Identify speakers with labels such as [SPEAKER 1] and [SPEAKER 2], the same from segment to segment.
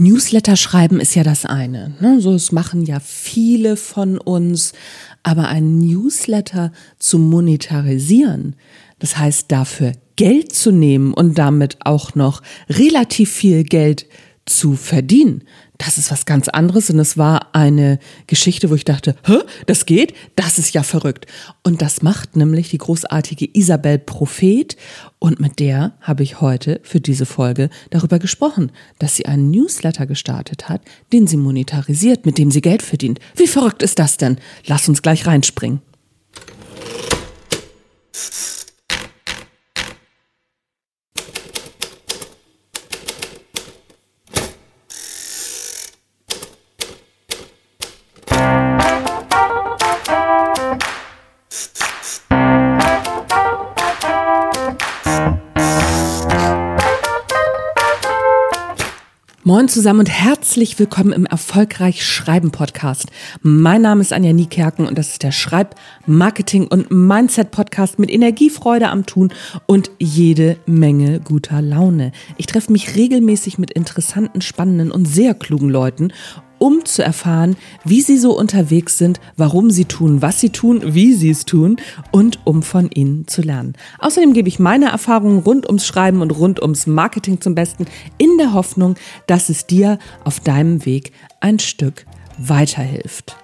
[SPEAKER 1] Newsletter schreiben ist ja das eine. Ne? So, es machen ja viele von uns. Aber ein Newsletter zu monetarisieren, das heißt dafür Geld zu nehmen und damit auch noch relativ viel Geld zu verdienen, das ist was ganz anderes und es war eine Geschichte, wo ich dachte, Hä, das geht? Das ist ja verrückt. Und das macht nämlich die großartige Isabel Prophet und mit der habe ich heute für diese Folge darüber gesprochen, dass sie einen Newsletter gestartet hat, den sie monetarisiert, mit dem sie Geld verdient. Wie verrückt ist das denn? Lass uns gleich reinspringen. Moin zusammen und herzlich willkommen im Erfolgreich Schreiben Podcast. Mein Name ist Anja Niekerken und das ist der Schreib-, Marketing- und Mindset-Podcast mit Energiefreude am Tun und jede Menge guter Laune. Ich treffe mich regelmäßig mit interessanten, spannenden und sehr klugen Leuten um zu erfahren, wie sie so unterwegs sind, warum sie tun, was sie tun, wie sie es tun und um von ihnen zu lernen. Außerdem gebe ich meine Erfahrungen rund ums Schreiben und rund ums Marketing zum Besten in der Hoffnung, dass es dir auf deinem Weg ein Stück weiterhilft.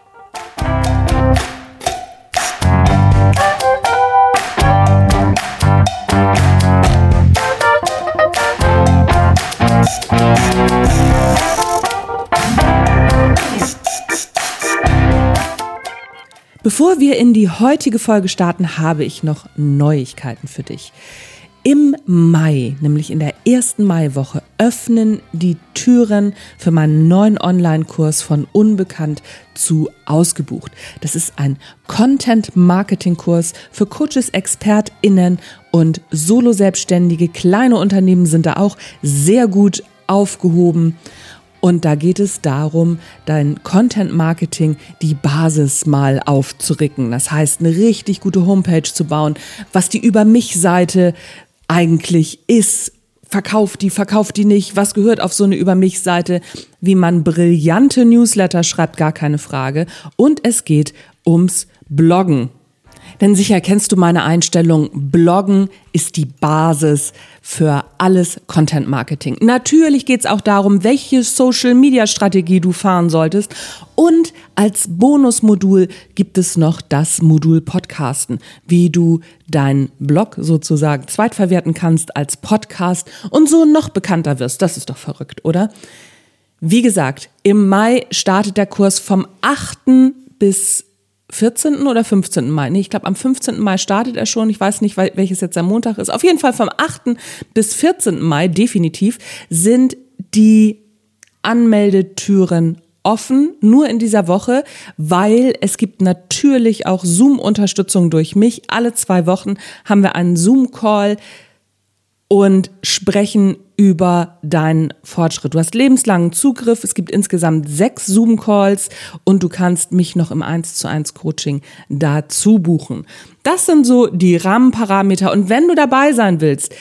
[SPEAKER 1] Bevor wir in die heutige Folge starten, habe ich noch Neuigkeiten für dich. Im Mai, nämlich in der ersten Maiwoche, öffnen die Türen für meinen neuen Online-Kurs von Unbekannt zu Ausgebucht. Das ist ein Content-Marketing-Kurs für Coaches, ExpertInnen und Solo-Selbstständige. Kleine Unternehmen sind da auch sehr gut aufgehoben. Und da geht es darum, dein Content Marketing, die Basis mal aufzuricken. Das heißt, eine richtig gute Homepage zu bauen, was die Über mich Seite eigentlich ist. Verkauft die, verkauft die nicht? Was gehört auf so eine Über mich Seite? Wie man brillante Newsletter schreibt, gar keine Frage. Und es geht ums Bloggen. Denn sicher kennst du meine Einstellung, Bloggen ist die Basis für alles Content Marketing. Natürlich geht es auch darum, welche Social-Media-Strategie du fahren solltest. Und als Bonusmodul gibt es noch das Modul Podcasten, wie du deinen Blog sozusagen zweitverwerten kannst als Podcast und so noch bekannter wirst. Das ist doch verrückt, oder? Wie gesagt, im Mai startet der Kurs vom 8. bis 14. oder 15. Mai. Nee, ich glaube, am 15. Mai startet er schon. Ich weiß nicht, welches jetzt der Montag ist. Auf jeden Fall vom 8. bis 14. Mai definitiv sind die Anmeldetüren offen, nur in dieser Woche, weil es gibt natürlich auch Zoom-Unterstützung durch mich. Alle zwei Wochen haben wir einen Zoom-Call und sprechen über deinen Fortschritt. Du hast lebenslangen Zugriff. Es gibt insgesamt sechs Zoom-Calls und du kannst mich noch im 1 zu 1 Coaching dazu buchen. Das sind so die Rahmenparameter. Und wenn du dabei sein willst,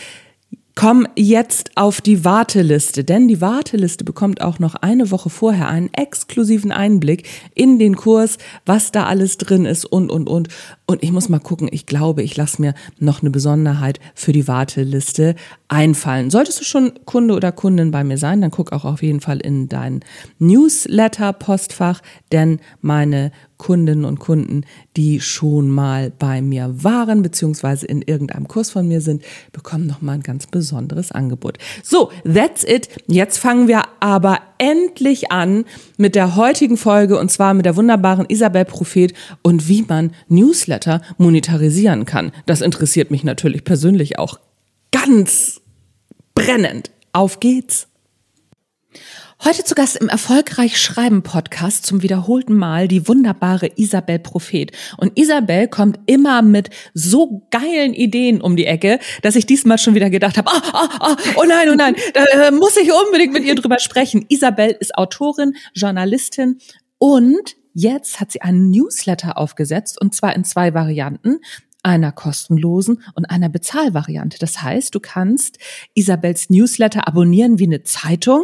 [SPEAKER 1] Komm jetzt auf die Warteliste, denn die Warteliste bekommt auch noch eine Woche vorher einen exklusiven Einblick in den Kurs, was da alles drin ist und, und, und. Und ich muss mal gucken, ich glaube, ich lasse mir noch eine Besonderheit für die Warteliste einfallen. Solltest du schon Kunde oder Kundin bei mir sein, dann guck auch auf jeden Fall in dein Newsletter-Postfach, denn meine Kundinnen und Kunden, die schon mal bei mir waren, beziehungsweise in irgendeinem Kurs von mir sind, bekommen nochmal ein ganz besonderes Angebot. So, that's it. Jetzt fangen wir aber endlich an mit der heutigen Folge und zwar mit der wunderbaren Isabel Prophet und wie man Newsletter monetarisieren kann. Das interessiert mich natürlich persönlich auch ganz brennend. Auf geht's! Heute zu Gast im Erfolgreich Schreiben Podcast zum wiederholten Mal die wunderbare Isabel Prophet. Und Isabel kommt immer mit so geilen Ideen um die Ecke, dass ich diesmal schon wieder gedacht habe, oh, oh, oh, oh nein, oh nein, da äh, muss ich unbedingt mit ihr drüber sprechen. Isabel ist Autorin, Journalistin und jetzt hat sie einen Newsletter aufgesetzt und zwar in zwei Varianten einer kostenlosen und einer Bezahlvariante. Das heißt, du kannst Isabels Newsletter abonnieren wie eine Zeitung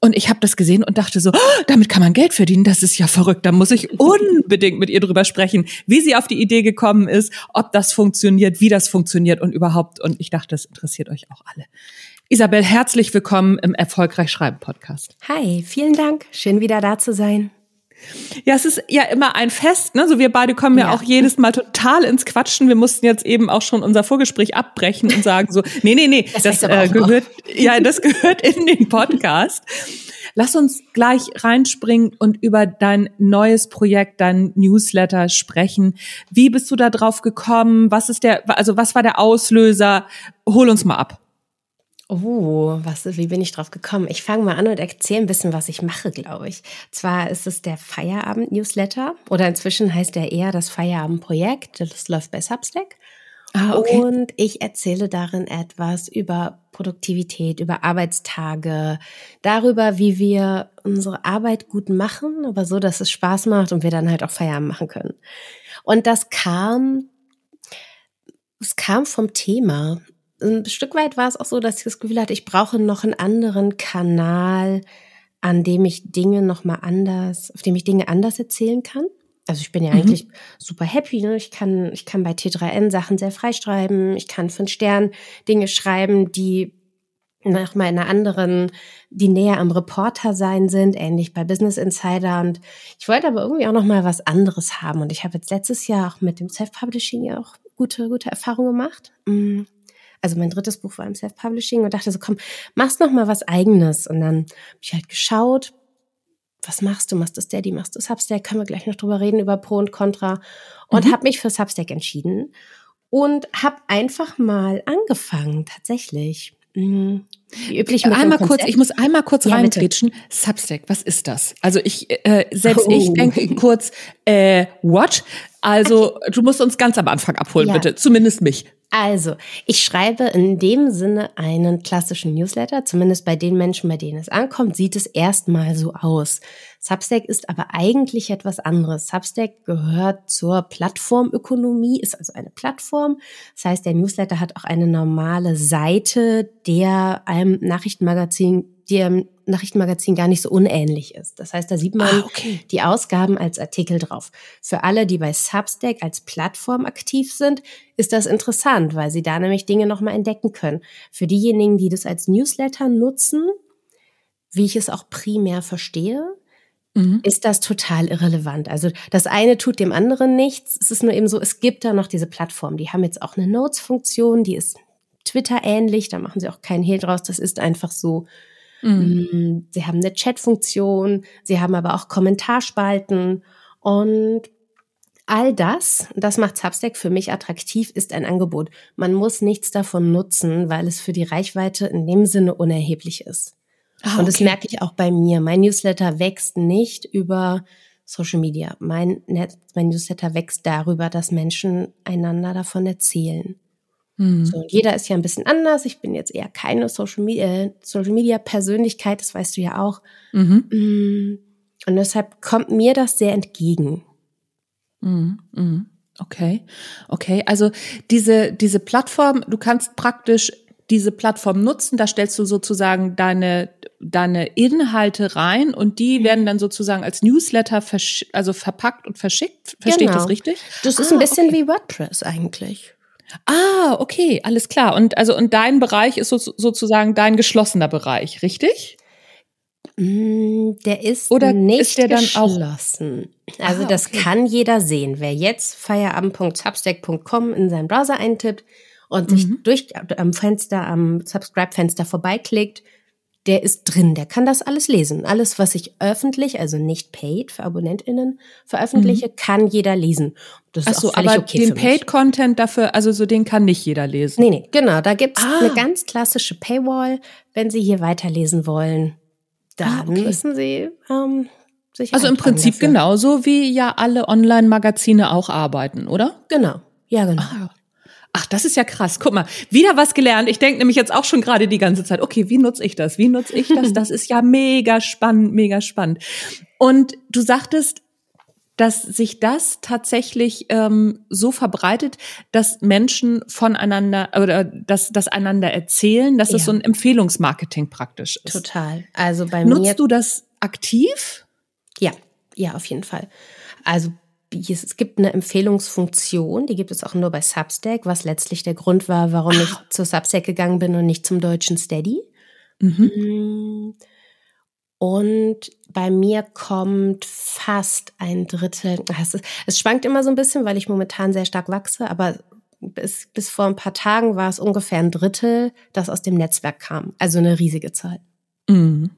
[SPEAKER 1] Und ich habe das gesehen und dachte so, oh, damit kann man Geld verdienen, das ist ja verrückt. Da muss ich unbedingt mit ihr drüber sprechen, wie sie auf die Idee gekommen ist, ob das funktioniert, wie das funktioniert und überhaupt. Und ich dachte, das interessiert euch auch alle. Isabel, herzlich willkommen im Erfolgreich Schreiben Podcast.
[SPEAKER 2] Hi, vielen Dank. Schön wieder da zu sein.
[SPEAKER 1] Ja, es ist ja immer ein Fest, ne? So wir beide kommen ja. ja. auch jedes Mal total ins Quatschen. Wir mussten jetzt eben auch schon unser Vorgespräch abbrechen und sagen so, nee, nee, nee, das, das äh, gehört, ja, das gehört in den Podcast. Lass uns gleich reinspringen und über dein neues Projekt, dein Newsletter sprechen. Wie bist du da drauf gekommen? Was ist der, also was war der Auslöser? Hol uns mal ab.
[SPEAKER 2] Oh, was, wie bin ich drauf gekommen? Ich fange mal an und erzähle ein bisschen, was ich mache, glaube ich. Zwar ist es der Feierabend-Newsletter oder inzwischen heißt er eher das Feierabend-Projekt. Das läuft bei Substack. Ah, okay. Und ich erzähle darin etwas über Produktivität, über Arbeitstage, darüber, wie wir unsere Arbeit gut machen, aber so, dass es Spaß macht und wir dann halt auch Feierabend machen können. Und das kam, es kam vom Thema ein Stück weit war es auch so, dass ich das Gefühl hatte, ich brauche noch einen anderen Kanal, an dem ich Dinge noch mal anders, auf dem ich Dinge anders erzählen kann. Also ich bin ja mhm. eigentlich super happy. Ne? Ich kann, ich kann bei T3N Sachen sehr frei schreiben. Ich kann von Stern Dinge schreiben, die nach mal in einer anderen, die näher am Reporter sein sind, ähnlich bei Business Insider. Und ich wollte aber irgendwie auch noch mal was anderes haben. Und ich habe jetzt letztes Jahr auch mit dem Self-Publishing ja auch gute, gute Erfahrungen gemacht. Mhm also mein drittes Buch war im Self-Publishing und dachte so, komm, machst noch mal was eigenes. Und dann habe ich halt geschaut, was machst du? Machst du Steady, machst du Substack? Können wir gleich noch drüber reden über Pro und Contra. Und mhm. habe mich für Substack entschieden und habe einfach mal angefangen, tatsächlich. Mhm.
[SPEAKER 1] Wie üblich mit einmal kurz, ich muss einmal kurz ja, reintretschen. Substack, was ist das? Also ich, äh, selbst oh. ich denke kurz, äh, what? Also du musst uns ganz am Anfang abholen, ja. bitte. Zumindest mich.
[SPEAKER 2] Also, ich schreibe in dem Sinne einen klassischen Newsletter, zumindest bei den Menschen, bei denen es ankommt, sieht es erstmal so aus. Substack ist aber eigentlich etwas anderes. Substack gehört zur Plattformökonomie, ist also eine Plattform. Das heißt, der Newsletter hat auch eine normale Seite, der einem Nachrichtenmagazin die im Nachrichtenmagazin gar nicht so unähnlich ist. Das heißt, da sieht man ah, okay. die Ausgaben als Artikel drauf. Für alle, die bei Substack als Plattform aktiv sind, ist das interessant, weil sie da nämlich Dinge nochmal entdecken können. Für diejenigen, die das als Newsletter nutzen, wie ich es auch primär verstehe, mhm. ist das total irrelevant. Also das eine tut dem anderen nichts. Es ist nur eben so, es gibt da noch diese Plattform. Die haben jetzt auch eine Notes-Funktion, die ist Twitter ähnlich, da machen sie auch keinen Hehl draus. Das ist einfach so Mhm. Mm, sie haben eine Chat-Funktion, sie haben aber auch Kommentarspalten und all das, das macht Substack für mich attraktiv, ist ein Angebot. Man muss nichts davon nutzen, weil es für die Reichweite in dem Sinne unerheblich ist. Ah, okay. Und das merke ich auch bei mir. Mein Newsletter wächst nicht über Social Media. Mein, Net, mein Newsletter wächst darüber, dass Menschen einander davon erzählen. Mhm. So, jeder ist ja ein bisschen anders. Ich bin jetzt eher keine Social Media, Social Media Persönlichkeit, das weißt du ja auch. Mhm. Mm, und deshalb kommt mir das sehr entgegen.
[SPEAKER 1] Mhm. Mhm. Okay, okay. Also diese diese Plattform, du kannst praktisch diese Plattform nutzen. Da stellst du sozusagen deine deine Inhalte rein und die werden dann sozusagen als Newsletter also verpackt und verschickt. Verstehe genau. ich das richtig?
[SPEAKER 2] Das ist ah, ein bisschen okay. wie WordPress eigentlich.
[SPEAKER 1] Ah, okay, alles klar. Und also und dein Bereich ist so, sozusagen dein geschlossener Bereich, richtig?
[SPEAKER 2] Mm, der ist Oder nicht ist der geschlossen. Auch? Also ah, das okay. kann jeder sehen. Wer jetzt feierabend.substack.com in seinen Browser eintippt und mhm. sich durch am Fenster, am Subscribe-Fenster vorbeiklickt, der ist drin, der kann das alles lesen. Alles, was ich öffentlich, also nicht paid für AbonnentInnen veröffentliche, mhm. kann jeder lesen.
[SPEAKER 1] Das ist Ach so, auch aber okay den Paid-Content dafür, also so den kann nicht jeder lesen.
[SPEAKER 2] Nee, nee, genau. Da gibt's ah. eine ganz klassische Paywall. Wenn Sie hier weiterlesen wollen, dann ah, okay. müssen Sie ähm, sich
[SPEAKER 1] Also im Prinzip dafür. genauso, wie ja alle Online-Magazine auch arbeiten, oder?
[SPEAKER 2] Genau. Ja, genau. Ah,
[SPEAKER 1] Ach, das ist ja krass. Guck mal, wieder was gelernt. Ich denke nämlich jetzt auch schon gerade die ganze Zeit, okay, wie nutze ich das? Wie nutze ich das? Das ist ja mega spannend, mega spannend. Und du sagtest, dass sich das tatsächlich ähm, so verbreitet, dass Menschen voneinander oder dass das einander erzählen, dass ja. es so ein Empfehlungsmarketing praktisch ist.
[SPEAKER 2] Total. Also bei
[SPEAKER 1] Nutzt
[SPEAKER 2] mir.
[SPEAKER 1] du das aktiv?
[SPEAKER 2] Ja, ja, auf jeden Fall. Also es gibt eine Empfehlungsfunktion, die gibt es auch nur bei Substack, was letztlich der Grund war, warum ich ah. zu Substack gegangen bin und nicht zum deutschen Steady. Mhm. Mm. Und bei mir kommt fast ein Drittel. Es, es, schwankt immer so ein bisschen, weil ich momentan sehr stark wachse, aber bis, bis vor ein paar Tagen war es ungefähr ein Drittel, das aus dem Netzwerk kam. Also eine riesige Zahl. Mhm.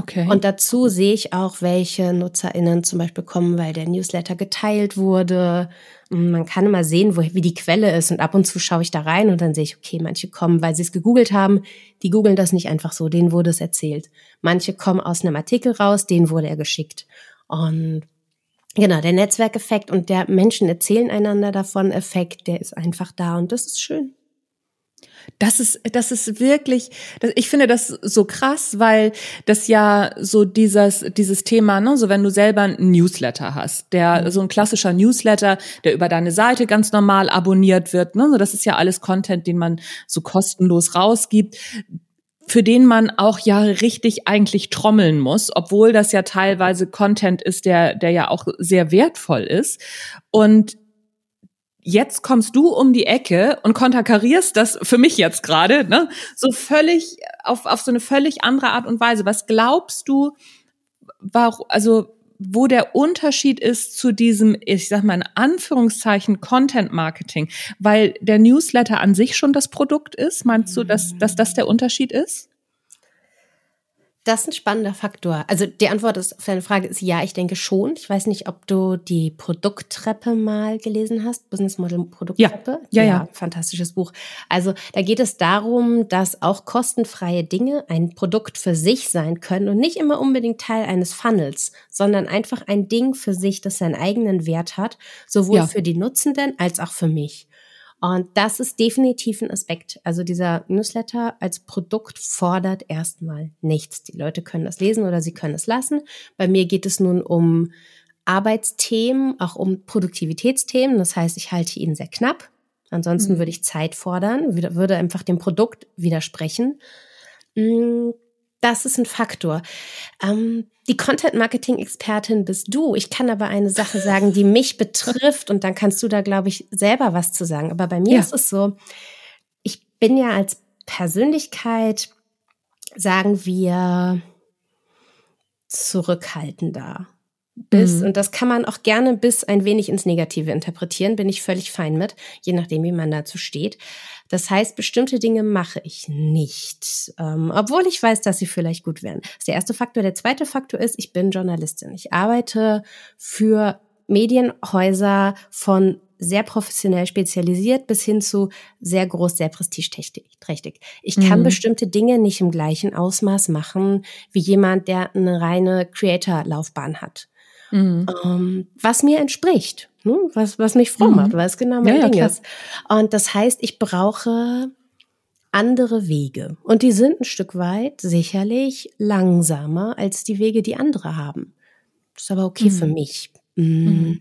[SPEAKER 2] Okay. Und dazu sehe ich auch, welche NutzerInnen zum Beispiel kommen, weil der Newsletter geteilt wurde. Man kann immer sehen, wo, wie die Quelle ist. Und ab und zu schaue ich da rein und dann sehe ich, okay, manche kommen, weil sie es gegoogelt haben. Die googeln das nicht einfach so, denen wurde es erzählt. Manche kommen aus einem Artikel raus, denen wurde er geschickt. Und genau, der Netzwerkeffekt und der Menschen erzählen einander davon Effekt, der ist einfach da und das ist schön.
[SPEAKER 1] Das ist, das ist wirklich, ich finde das so krass, weil das ja so dieses, dieses Thema, ne, so wenn du selber ein Newsletter hast, der, mhm. so ein klassischer Newsletter, der über deine Seite ganz normal abonniert wird, ne, so das ist ja alles Content, den man so kostenlos rausgibt für den man auch ja richtig eigentlich trommeln muss, obwohl das ja teilweise Content ist, der, der ja auch sehr wertvoll ist. Und jetzt kommst du um die Ecke und konterkarierst das für mich jetzt gerade, ne? So völlig auf auf so eine völlig andere Art und Weise. Was glaubst du, warum also wo der Unterschied ist zu diesem, ich sag mal in Anführungszeichen Content Marketing, weil der Newsletter an sich schon das Produkt ist. Meinst du, dass, dass das der Unterschied ist?
[SPEAKER 2] Das ist ein spannender Faktor. Also die Antwort ist, auf deine Frage ist ja, ich denke schon. Ich weiß nicht, ob du die Produkttreppe mal gelesen hast, Business Model Produkttreppe.
[SPEAKER 1] Ja, ja, ja. ja.
[SPEAKER 2] Fantastisches Buch. Also da geht es darum, dass auch kostenfreie Dinge ein Produkt für sich sein können und nicht immer unbedingt Teil eines Funnels, sondern einfach ein Ding für sich, das seinen eigenen Wert hat, sowohl ja. für die Nutzenden als auch für mich. Und das ist definitiv ein Aspekt. Also dieser Newsletter als Produkt fordert erstmal nichts. Die Leute können das lesen oder sie können es lassen. Bei mir geht es nun um Arbeitsthemen, auch um Produktivitätsthemen. Das heißt, ich halte ihn sehr knapp. Ansonsten mhm. würde ich Zeit fordern, würde einfach dem Produkt widersprechen. Mm, das ist ein Faktor. Ähm, die Content-Marketing-Expertin bist du. Ich kann aber eine Sache sagen, die mich betrifft und dann kannst du da, glaube ich, selber was zu sagen. Aber bei mir ja. ist es so, ich bin ja als Persönlichkeit, sagen wir, zurückhaltender. Bis, mhm. und das kann man auch gerne bis ein wenig ins Negative interpretieren, bin ich völlig fein mit, je nachdem, wie man dazu steht. Das heißt, bestimmte Dinge mache ich nicht, ähm, obwohl ich weiß, dass sie vielleicht gut wären. Das ist der erste Faktor. Der zweite Faktor ist, ich bin Journalistin. Ich arbeite für Medienhäuser von sehr professionell spezialisiert bis hin zu sehr groß, sehr prestigeträchtig. Ich kann mhm. bestimmte Dinge nicht im gleichen Ausmaß machen wie jemand, der eine reine Creator-Laufbahn hat. Mhm. Ähm, was mir entspricht ne? was, was mich froh macht, mhm. weil es genau mein ja, Ding ja, ist. Und das heißt, ich brauche andere Wege. Und die sind ein Stück weit sicherlich langsamer als die Wege, die andere haben. Das ist aber okay mhm. für mich. Mhm. mhm.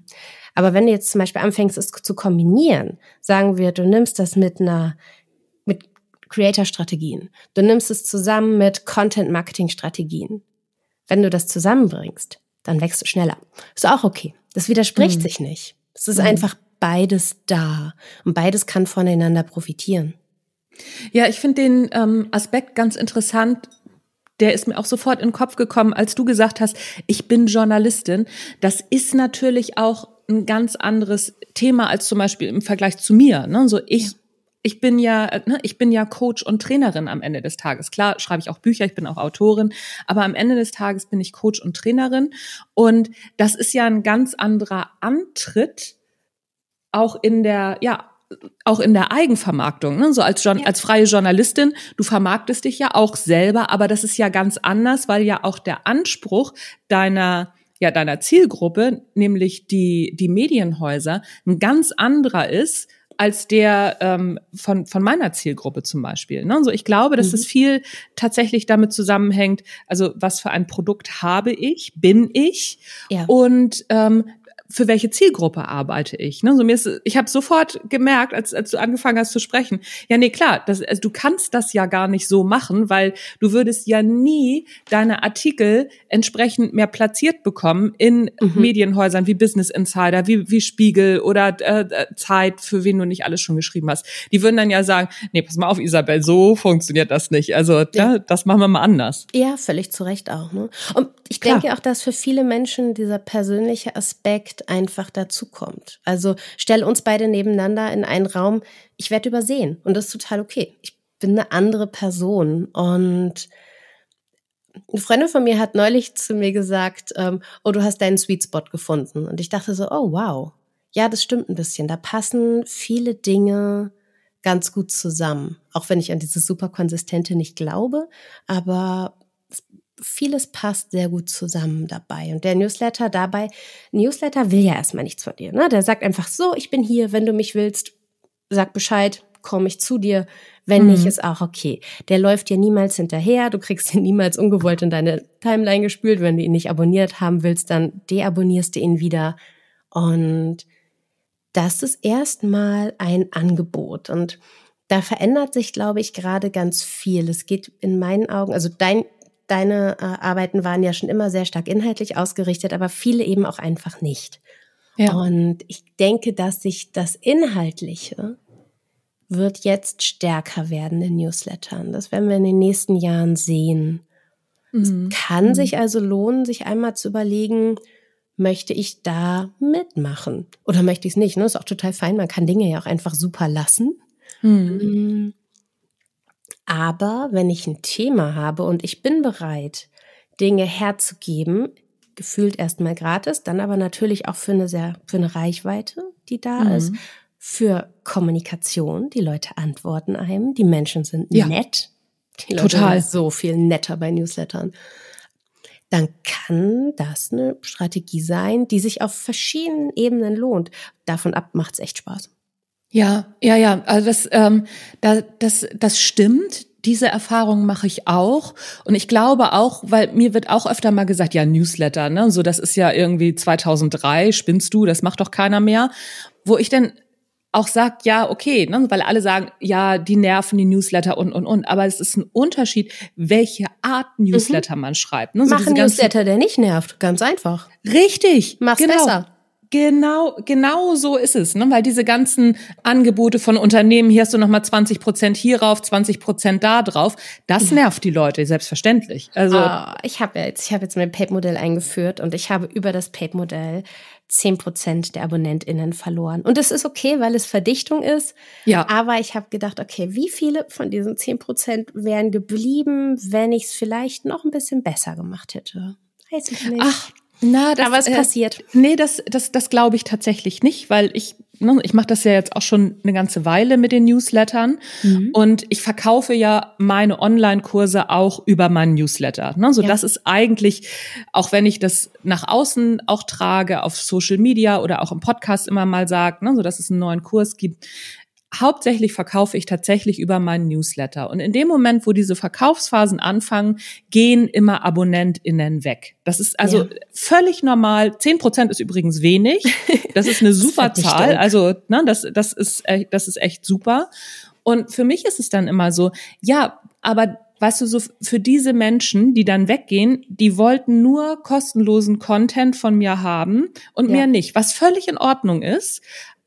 [SPEAKER 2] Aber wenn du jetzt zum Beispiel anfängst, es zu kombinieren, sagen wir, du nimmst das mit einer, mit Creator-Strategien, du nimmst es zusammen mit Content-Marketing-Strategien. Wenn du das zusammenbringst, dann wächst du schneller. Ist auch okay. Das widerspricht mhm. sich nicht. Es ist mhm. einfach beides da und beides kann voneinander profitieren.
[SPEAKER 1] Ja, ich finde den ähm, Aspekt ganz interessant. Der ist mir auch sofort in den Kopf gekommen, als du gesagt hast, ich bin Journalistin. Das ist natürlich auch ein ganz anderes Thema als zum Beispiel im Vergleich zu mir. Ne? So ich ja ich bin ja, ne, ich bin ja Coach und Trainerin am Ende des Tages. Klar, schreibe ich auch Bücher, ich bin auch Autorin, aber am Ende des Tages bin ich Coach und Trainerin. Und das ist ja ein ganz anderer Antritt, auch in der, ja, auch in der Eigenvermarktung, ne? so als, ja. als freie Journalistin, du vermarktest dich ja auch selber, aber das ist ja ganz anders, weil ja auch der Anspruch deiner ja deiner Zielgruppe, nämlich die die Medienhäuser, ein ganz anderer ist als der ähm, von, von meiner Zielgruppe zum Beispiel. Ne? So, ich glaube, dass mhm. es viel tatsächlich damit zusammenhängt, also was für ein Produkt habe ich, bin ich ja. und ähm, für welche Zielgruppe arbeite ich? Ne? So mir ist, ich habe sofort gemerkt, als, als du angefangen hast zu sprechen, ja, nee, klar, das, also du kannst das ja gar nicht so machen, weil du würdest ja nie deine Artikel entsprechend mehr platziert bekommen in mhm. Medienhäusern wie Business Insider, wie, wie Spiegel oder äh, Zeit, für wen du nicht alles schon geschrieben hast. Die würden dann ja sagen, nee, pass mal auf, Isabel, so funktioniert das nicht. Also ja. ja das machen wir mal anders.
[SPEAKER 2] Ja, völlig zu Recht auch. Ne? Und ich Klar. denke auch, dass für viele Menschen dieser persönliche Aspekt einfach dazukommt. Also stell uns beide nebeneinander in einen Raum, ich werde übersehen und das ist total okay. Ich bin eine andere Person und eine Freundin von mir hat neulich zu mir gesagt, ähm, oh, du hast deinen Sweet Spot gefunden. Und ich dachte so, oh, wow. Ja, das stimmt ein bisschen. Da passen viele Dinge ganz gut zusammen. Auch wenn ich an dieses super konsistente nicht glaube, aber vieles passt sehr gut zusammen dabei. Und der Newsletter dabei, Newsletter will ja erstmal nichts von dir. Ne? Der sagt einfach so, ich bin hier, wenn du mich willst, sag Bescheid, komme ich zu dir. Wenn mhm. nicht, ist auch okay. Der läuft dir niemals hinterher, du kriegst ihn niemals ungewollt in deine Timeline gespült. Wenn du ihn nicht abonniert haben willst, dann deabonnierst du ihn wieder. Und das ist erstmal ein Angebot. Und da verändert sich, glaube ich, gerade ganz viel. Es geht in meinen Augen, also dein deine äh, Arbeiten waren ja schon immer sehr stark inhaltlich ausgerichtet, aber viele eben auch einfach nicht. Ja. Und ich denke, dass sich das Inhaltliche wird jetzt stärker werden in Newslettern. Das werden wir in den nächsten Jahren sehen. Mhm. Es kann mhm. sich also lohnen, sich einmal zu überlegen, möchte ich da mitmachen? Oder möchte ich es nicht? Ne? Ist auch total fein. Man kann Dinge ja auch einfach super lassen. Mhm. Aber wenn ich ein Thema habe und ich bin bereit, Dinge herzugeben, gefühlt erstmal gratis, dann aber natürlich auch für eine sehr, für eine Reichweite, die da mhm. ist, für Kommunikation, die Leute antworten einem, die Menschen sind ja. nett. Die Leute Total. Sind so viel netter bei Newslettern. Dann kann das eine Strategie sein, die sich auf verschiedenen Ebenen lohnt. Davon ab macht's echt Spaß.
[SPEAKER 1] Ja, ja, ja. Also das, ähm, da, das, das stimmt. Diese Erfahrung mache ich auch. Und ich glaube auch, weil mir wird auch öfter mal gesagt, ja, Newsletter, ne? So, das ist ja irgendwie 2003, spinnst du, das macht doch keiner mehr. Wo ich dann auch sagt, ja, okay, ne, weil alle sagen, ja, die nerven die Newsletter und, und, und. Aber es ist ein Unterschied, welche Art Newsletter mhm. man schreibt.
[SPEAKER 2] Ne? So Mach einen Newsletter, der nicht nervt. Ganz einfach.
[SPEAKER 1] Richtig.
[SPEAKER 2] Mach's genau. besser.
[SPEAKER 1] Genau, genau so ist es, ne? weil diese ganzen Angebote von Unternehmen, hier hast du nochmal 20 Prozent hierauf, 20 Prozent da drauf, das nervt die Leute, selbstverständlich. Also
[SPEAKER 2] oh, ich habe jetzt, ich habe jetzt mein Pape-Modell eingeführt und ich habe über das Pape-Modell 10 Prozent der AbonnentInnen verloren. Und das ist okay, weil es Verdichtung ist. Ja. Aber ich habe gedacht, okay, wie viele von diesen 10 Prozent wären geblieben, wenn ich es vielleicht noch ein bisschen besser gemacht hätte? Weiß ich nicht.
[SPEAKER 1] Ach, na, das,
[SPEAKER 2] Aber es äh, passiert.
[SPEAKER 1] Nee, das, das, das glaube ich tatsächlich nicht, weil ich, ne, ich mache das ja jetzt auch schon eine ganze Weile mit den Newslettern mhm. und ich verkaufe ja meine Online-Kurse auch über meinen Newsletter. Ne? So, ja. das ist eigentlich, auch wenn ich das nach außen auch trage, auf Social Media oder auch im Podcast immer mal sage, ne, so dass es einen neuen Kurs gibt, hauptsächlich verkaufe ich tatsächlich über meinen Newsletter. Und in dem Moment, wo diese Verkaufsphasen anfangen, gehen immer AbonnentInnen weg. Das ist also ja. völlig normal. Zehn Prozent ist übrigens wenig. Das ist eine super Zahl. Also, ne, das, das ist, das ist echt super. Und für mich ist es dann immer so, ja, aber weißt du, so für diese Menschen, die dann weggehen, die wollten nur kostenlosen Content von mir haben und ja. mehr nicht, was völlig in Ordnung ist.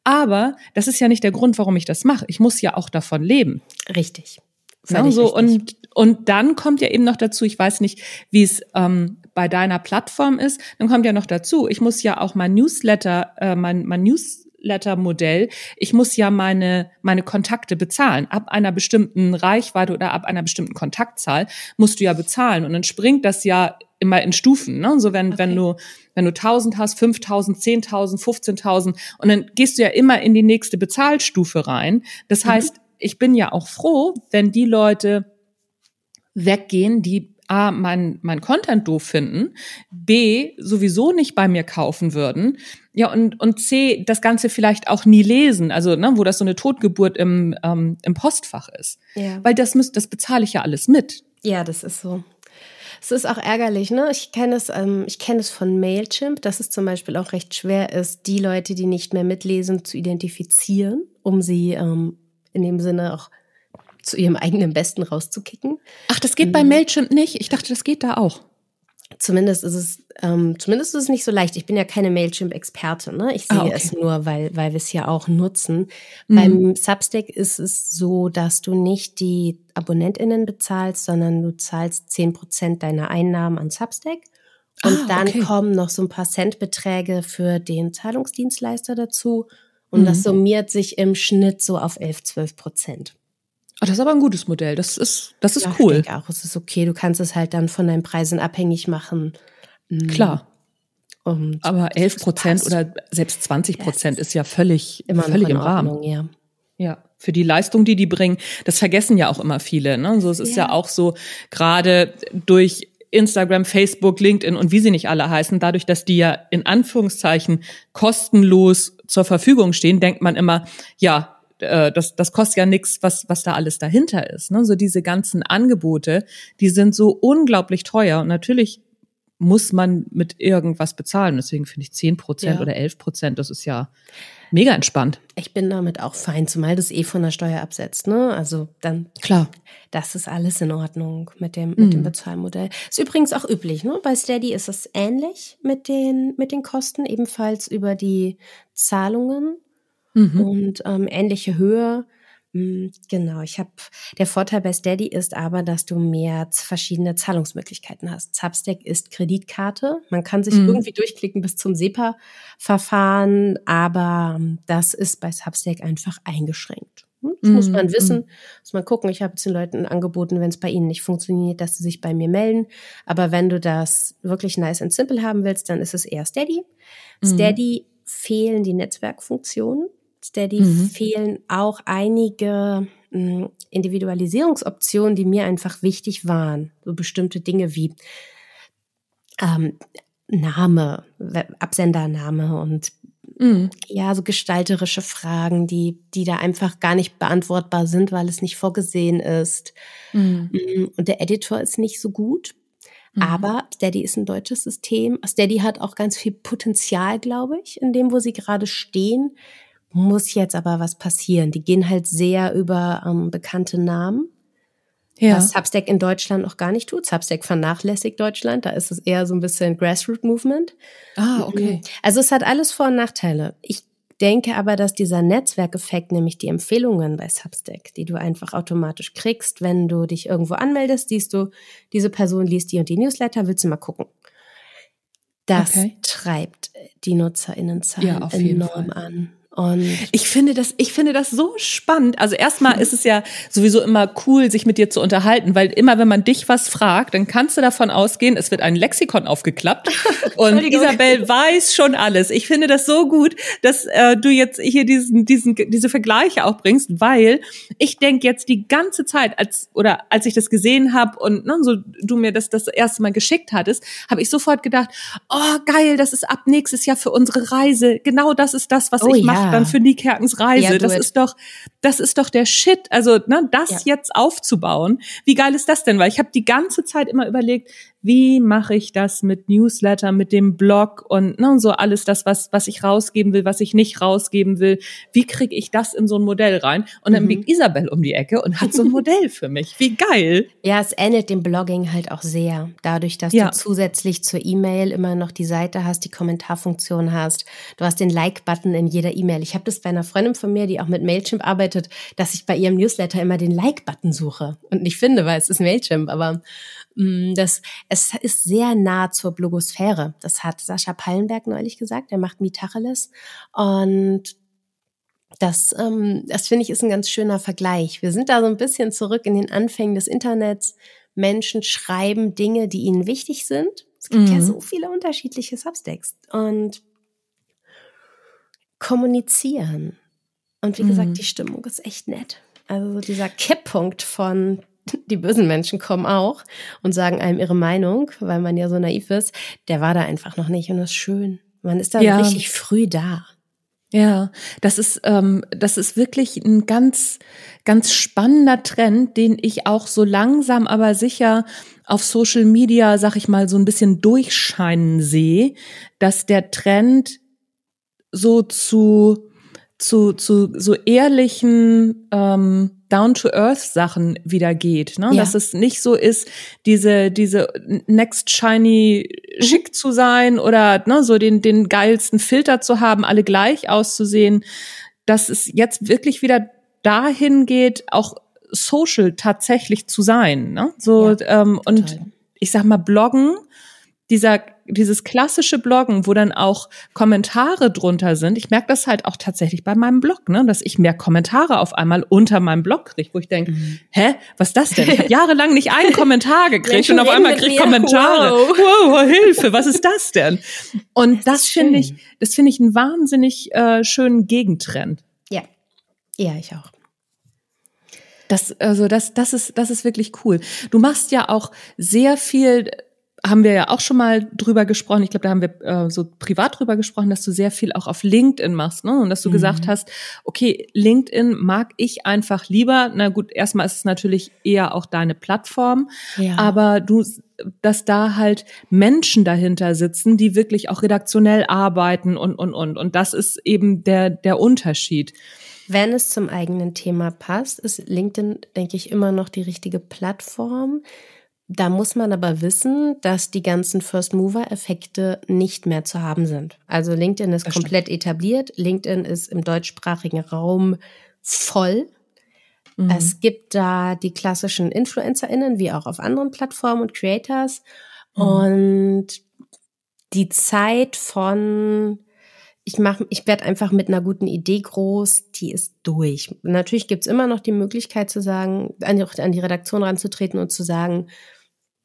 [SPEAKER 1] Aber das ist ja nicht der Grund, warum ich das mache. Ich muss ja auch davon leben.
[SPEAKER 2] Richtig.
[SPEAKER 1] Ja, so, richtig. Und, und dann kommt ja eben noch dazu, ich weiß nicht, wie es ähm, bei deiner Plattform ist, dann kommt ja noch dazu, ich muss ja auch mein Newsletter, äh, mein, mein Newsletter-Modell, ich muss ja meine, meine Kontakte bezahlen. Ab einer bestimmten Reichweite oder ab einer bestimmten Kontaktzahl musst du ja bezahlen. Und dann springt das ja immer in Stufen. Ne? So wenn, okay. wenn du, wenn du 1000 hast, 5000, 10.000, 15.000 und dann gehst du ja immer in die nächste Bezahlstufe rein. Das mhm. heißt, ich bin ja auch froh, wenn die Leute weggehen, die A, mein, mein Content doof finden, B, sowieso nicht bei mir kaufen würden. Ja, und, und C, das Ganze vielleicht auch nie lesen, also ne, wo das so eine Totgeburt im, ähm, im Postfach ist. Ja. Weil das, müsst, das bezahle ich ja alles mit.
[SPEAKER 2] Ja, das ist so. Es ist auch ärgerlich, ne? Ich kenne es, ähm, ich kenne es von Mailchimp, dass es zum Beispiel auch recht schwer ist, die Leute, die nicht mehr mitlesen, zu identifizieren, um sie ähm, in dem Sinne auch zu ihrem eigenen Besten rauszukicken.
[SPEAKER 1] Ach, das geht bei mhm. Mailchimp nicht. Ich dachte, das geht da auch.
[SPEAKER 2] Zumindest ist es, ähm, zumindest ist es nicht so leicht. Ich bin ja keine Mailchimp-Experte, ne? Ich ah, sehe ah, okay. es nur, weil, weil wir es ja auch nutzen. Mhm. Beim Substack ist es so, dass du nicht die AbonnentInnen bezahlst, sondern du zahlst zehn Prozent deiner Einnahmen an Substack. Und ah, dann okay. kommen noch so ein paar Centbeträge für den Zahlungsdienstleister dazu. Und mhm. das summiert sich im Schnitt so auf 11, 12 Prozent.
[SPEAKER 1] Ach, das ist aber ein gutes Modell. Das ist, das ist ja, cool.
[SPEAKER 2] Ich denke auch, es ist okay. Du kannst es halt dann von deinen Preisen abhängig machen.
[SPEAKER 1] Mm. Klar. Und aber 11 Prozent oder selbst 20 Prozent ist ja völlig, immer völlig im Ordnung, Rahmen. Ja. Ja, für die Leistung, die die bringen. Das vergessen ja auch immer viele. Ne? So, es ist ja, ja auch so, gerade durch Instagram, Facebook, LinkedIn und wie sie nicht alle heißen, dadurch, dass die ja in Anführungszeichen kostenlos zur Verfügung stehen, denkt man immer, ja, äh, das, das kostet ja nichts, was, was da alles dahinter ist. Ne? So diese ganzen Angebote, die sind so unglaublich teuer und natürlich muss man mit irgendwas bezahlen. Deswegen finde ich 10 Prozent ja. oder 11 Prozent, das ist ja mega entspannt.
[SPEAKER 2] Ich bin damit auch fein, zumal das eh von der Steuer absetzt. Ne? Also dann,
[SPEAKER 1] klar,
[SPEAKER 2] das ist alles in Ordnung mit dem, mit dem mhm. Bezahlmodell. Ist übrigens auch üblich. Ne? Bei Steady ist es ähnlich mit den, mit den Kosten, ebenfalls über die Zahlungen mhm. und ähm, ähnliche Höhe. Hm, genau, ich habe der Vorteil bei Steady ist aber, dass du mehr verschiedene Zahlungsmöglichkeiten hast. Substack ist Kreditkarte. Man kann sich mhm. irgendwie durchklicken bis zum SEPA-Verfahren, aber ähm, das ist bei Substack einfach eingeschränkt. Hm, das mhm. muss man wissen, mhm. muss man gucken. Ich habe es den Leuten angeboten, wenn es bei ihnen nicht funktioniert, dass sie sich bei mir melden. Aber wenn du das wirklich nice and simple haben willst, dann ist es eher Steady. Mhm. Steady fehlen die Netzwerkfunktionen. Steady mhm. fehlen auch einige mh, hm, Individualisierungsoptionen, die mir einfach wichtig waren. So bestimmte Dinge wie ähm, Name, Absendername und mhm. ja, so gestalterische Fragen, die, die da einfach gar nicht beantwortbar sind, weil es nicht vorgesehen ist. Mhm. Hm, und der Editor ist nicht so gut. Mhm. Aber Steady ist ein deutsches System. Steady hat auch ganz viel Potenzial, glaube ich, in dem, wo sie gerade stehen muss jetzt aber was passieren. Die gehen halt sehr über ähm, bekannte Namen. Ja. Was Substack in Deutschland noch gar nicht tut. Substack vernachlässigt Deutschland. Da ist es eher so ein bisschen Grassroot Movement.
[SPEAKER 1] Ah, okay.
[SPEAKER 2] Also es hat alles Vor- und Nachteile. Ich denke aber, dass dieser Netzwerkeffekt, nämlich die Empfehlungen bei Substack, die du einfach automatisch kriegst, wenn du dich irgendwo anmeldest, siehst du, diese Person liest die und die Newsletter, willst du mal gucken. Das okay. treibt die NutzerInnenzahl ja, enorm an.
[SPEAKER 1] Und ich finde das, ich finde das so spannend. Also erstmal ist es ja sowieso immer cool, sich mit dir zu unterhalten, weil immer, wenn man dich was fragt, dann kannst du davon ausgehen, es wird ein Lexikon aufgeklappt und Isabel weiß schon alles. Ich finde das so gut, dass äh, du jetzt hier diesen, diesen, diese Vergleiche auch bringst, weil ich denke jetzt die ganze Zeit, als oder als ich das gesehen habe und ne, so du mir das das erste Mal geschickt hattest, habe ich sofort gedacht, oh geil, das ist ab nächstes Jahr für unsere Reise. Genau das ist das, was oh, ich mache dann für Nick Herkens Reise. Ja, das ist doch, das ist doch der Shit. Also, ne, das ja. jetzt aufzubauen. Wie geil ist das denn? Weil ich habe die ganze Zeit immer überlegt, wie mache ich das mit Newsletter, mit dem Blog und ne, so alles das, was, was ich rausgeben will, was ich nicht rausgeben will. Wie kriege ich das in so ein Modell rein? Und dann mhm. biegt Isabel um die Ecke und hat so ein Modell für mich. Wie geil.
[SPEAKER 2] Ja, es ähnelt dem Blogging halt auch sehr. Dadurch, dass ja. du zusätzlich zur E-Mail immer noch die Seite hast, die Kommentarfunktion hast. Du hast den Like-Button in jeder E-Mail. Ich habe das bei einer Freundin von mir, die auch mit Mailchimp arbeitet, dass ich bei ihrem Newsletter immer den Like-Button suche und nicht finde, weil es ist Mailchimp, aber das, es ist sehr nah zur Blogosphäre. Das hat Sascha Pallenberg neulich gesagt. Er macht Mitacheles. Und das, ähm, das finde ich ist ein ganz schöner Vergleich. Wir sind da so ein bisschen zurück in den Anfängen des Internets. Menschen schreiben Dinge, die ihnen wichtig sind. Es gibt mhm. ja so viele unterschiedliche Substacks. Und kommunizieren. Und wie mhm. gesagt, die Stimmung ist echt nett. Also dieser Kipppunkt von die bösen Menschen kommen auch und sagen einem ihre Meinung, weil man ja so naiv ist. Der war da einfach noch nicht und das ist schön. Man ist da ja. richtig früh da.
[SPEAKER 1] Ja, das ist ähm, das ist wirklich ein ganz ganz spannender Trend, den ich auch so langsam aber sicher auf Social Media, sag ich mal, so ein bisschen durchscheinen sehe, dass der Trend so zu zu zu so ehrlichen ähm, Down-to-Earth-Sachen wieder geht. Ne? Ja. Dass es nicht so ist, diese, diese next shiny mhm. schick zu sein oder ne, so den, den geilsten Filter zu haben, alle gleich auszusehen, dass es jetzt wirklich wieder dahin geht, auch social tatsächlich zu sein. Ne? So, ja, ähm, und ich sag mal, bloggen, dieser dieses klassische Bloggen, wo dann auch Kommentare drunter sind, ich merke das halt auch tatsächlich bei meinem Blog, ne, dass ich mehr Kommentare auf einmal unter meinem Blog kriege, wo ich denke, mhm. hä, was ist das denn? Ich habe jahrelang nicht einen Kommentar gekriegt und auf einmal kriege ich Kommentare. Wow. wow. Hilfe, was ist das denn? Und das, das finde ich, das finde ich einen wahnsinnig äh, schönen Gegentrend.
[SPEAKER 2] Ja, ja, ich auch.
[SPEAKER 1] Das, also das, das ist, das ist wirklich cool. Du machst ja auch sehr viel haben wir ja auch schon mal drüber gesprochen. Ich glaube, da haben wir äh, so privat drüber gesprochen, dass du sehr viel auch auf LinkedIn machst, ne? Und dass du mhm. gesagt hast, okay, LinkedIn mag ich einfach lieber. Na gut, erstmal ist es natürlich eher auch deine Plattform, ja. aber du, dass da halt Menschen dahinter sitzen, die wirklich auch redaktionell arbeiten und und und und das ist eben der der Unterschied.
[SPEAKER 2] Wenn es zum eigenen Thema passt, ist LinkedIn, denke ich, immer noch die richtige Plattform. Da muss man aber wissen, dass die ganzen First-Mover-Effekte nicht mehr zu haben sind. Also LinkedIn ist das komplett stimmt. etabliert. LinkedIn ist im deutschsprachigen Raum voll. Mhm. Es gibt da die klassischen InfluencerInnen, wie auch auf anderen Plattformen und Creators. Mhm. Und die Zeit von ich mache, ich werde einfach mit einer guten Idee groß, die ist durch. Natürlich gibt's immer noch die Möglichkeit zu sagen, an die, an die Redaktion ranzutreten und zu sagen,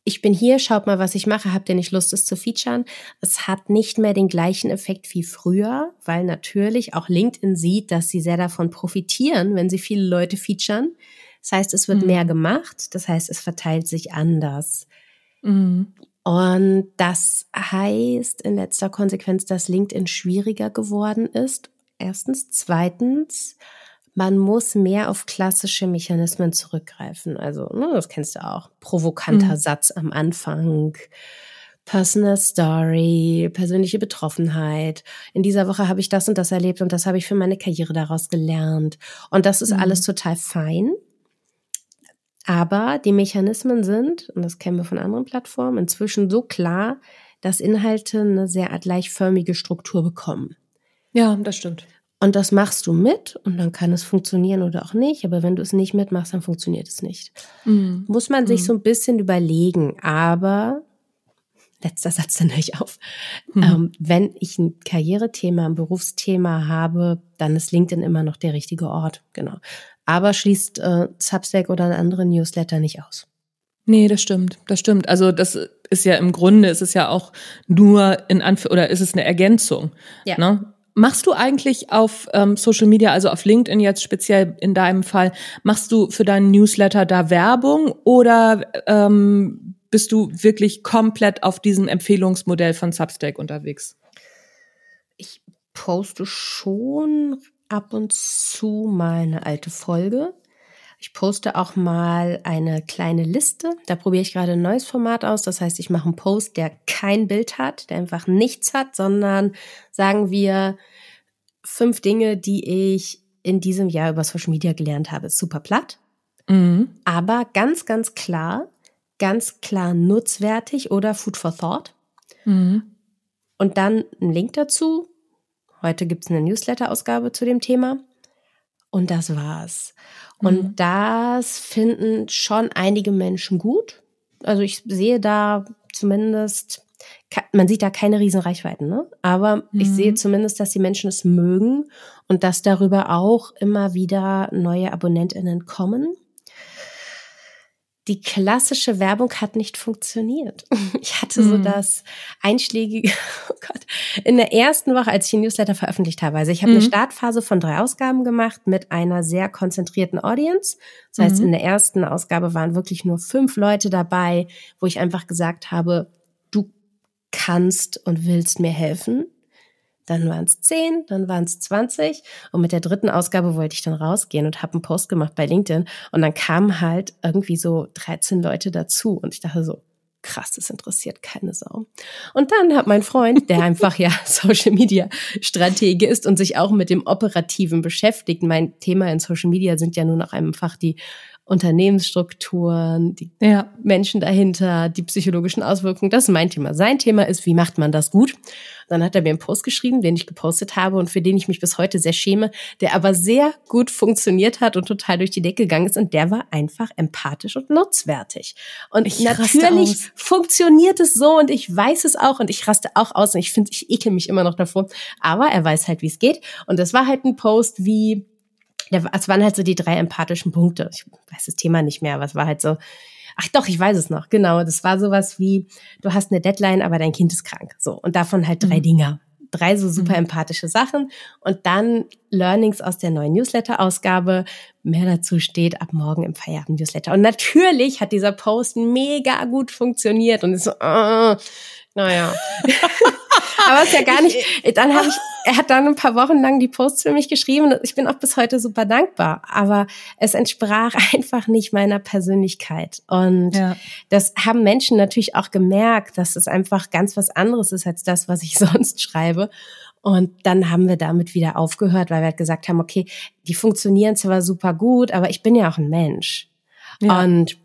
[SPEAKER 2] ich bin hier, schaut mal, was ich mache, habt ihr nicht Lust, es zu featuren? Es hat nicht mehr den gleichen Effekt wie früher, weil natürlich auch LinkedIn sieht, dass sie sehr davon profitieren, wenn sie viele Leute featuren. Das heißt, es wird mhm. mehr gemacht, das heißt, es verteilt sich anders. Mhm. Und das heißt in letzter Konsequenz, dass LinkedIn schwieriger geworden ist. Erstens. Zweitens, man muss mehr auf klassische Mechanismen zurückgreifen. Also, ne, das kennst du auch. Provokanter mhm. Satz am Anfang, Personal Story, persönliche Betroffenheit. In dieser Woche habe ich das und das erlebt und das habe ich für meine Karriere daraus gelernt. Und das ist mhm. alles total fein. Aber die Mechanismen sind, und das kennen wir von anderen Plattformen, inzwischen so klar, dass Inhalte eine sehr gleichförmige Struktur bekommen.
[SPEAKER 1] Ja, das stimmt.
[SPEAKER 2] Und das machst du mit und dann kann es funktionieren oder auch nicht. Aber wenn du es nicht mitmachst, dann funktioniert es nicht. Mhm. Muss man sich mhm. so ein bisschen überlegen. Aber, letzter Satz, dann höre ich auf. Mhm. Ähm, wenn ich ein Karrierethema, ein Berufsthema habe, dann ist LinkedIn immer noch der richtige Ort. Genau. Aber schließt äh, Substack oder einen anderen Newsletter nicht aus.
[SPEAKER 1] Nee, das stimmt, das stimmt. Also das ist ja im Grunde, ist es ja auch nur in Anf oder ist es eine Ergänzung. Ja. Ne? Machst du eigentlich auf ähm, Social Media, also auf LinkedIn jetzt speziell in deinem Fall, machst du für deinen Newsletter da Werbung oder ähm, bist du wirklich komplett auf diesem Empfehlungsmodell von Substack unterwegs?
[SPEAKER 2] Ich poste schon ab und zu mal eine alte Folge. Ich poste auch mal eine kleine Liste. Da probiere ich gerade ein neues Format aus. Das heißt, ich mache einen Post, der kein Bild hat, der einfach nichts hat, sondern sagen wir fünf Dinge, die ich in diesem Jahr über Social Media gelernt habe. Super platt, mhm. aber ganz, ganz klar, ganz klar nutzwertig oder Food for Thought. Mhm. Und dann ein Link dazu. Heute gibt es eine Newsletter-Ausgabe zu dem Thema. Und das war's. Und mhm. das finden schon einige Menschen gut. Also ich sehe da zumindest, man sieht da keine riesen Reichweiten, ne? aber mhm. ich sehe mhm. zumindest, dass die Menschen es mögen und dass darüber auch immer wieder neue AbonnentInnen kommen. Die klassische Werbung hat nicht funktioniert. Ich hatte so mhm. das einschlägige, oh Gott, in der ersten Woche, als ich den Newsletter veröffentlicht habe. Also ich habe mhm. eine Startphase von drei Ausgaben gemacht mit einer sehr konzentrierten Audience. Das heißt, mhm. in der ersten Ausgabe waren wirklich nur fünf Leute dabei, wo ich einfach gesagt habe, du kannst und willst mir helfen dann waren es 10, dann waren es 20 und mit der dritten Ausgabe wollte ich dann rausgehen und habe einen Post gemacht bei LinkedIn und dann kamen halt irgendwie so 13 Leute dazu und ich dachte so, krass, das interessiert keine Sau. Und dann hat mein Freund, der einfach ja Social Media Stratege ist und sich auch mit dem Operativen beschäftigt. Mein Thema in Social Media sind ja nur noch einfach die Unternehmensstrukturen, die ja. Menschen dahinter, die psychologischen Auswirkungen. Das ist mein Thema. Sein Thema ist, wie macht man das gut? Dann hat er mir einen Post geschrieben, den ich gepostet habe und für den ich mich bis heute sehr schäme, der aber sehr gut funktioniert hat und total durch die Decke gegangen ist und der war einfach empathisch und nutzwertig. Und ich natürlich funktioniert es so und ich weiß es auch und ich raste auch aus und ich finde, ich ekel mich immer noch davor, aber er weiß halt, wie es geht und das war halt ein Post wie es waren halt so die drei empathischen Punkte. Ich weiß das Thema nicht mehr, aber es war halt so, ach doch, ich weiß es noch, genau. Das war sowas wie, du hast eine Deadline, aber dein Kind ist krank. So. Und davon halt drei mhm. Dinger. Drei so super mhm. empathische Sachen. Und dann Learnings aus der neuen Newsletter-Ausgabe. Mehr dazu steht ab morgen im Feierabend-Newsletter. Und natürlich hat dieser Post mega gut funktioniert und ist so, uh, naja. Aber es ist ja gar nicht. Dann habe ich, er hat dann ein paar Wochen lang die Posts für mich geschrieben und ich bin auch bis heute super dankbar. Aber es entsprach einfach nicht meiner Persönlichkeit. Und ja. das haben Menschen natürlich auch gemerkt, dass es einfach ganz was anderes ist als das, was ich sonst schreibe. Und dann haben wir damit wieder aufgehört, weil wir halt gesagt haben, okay, die funktionieren zwar super gut, aber ich bin ja auch ein Mensch. Ja. Und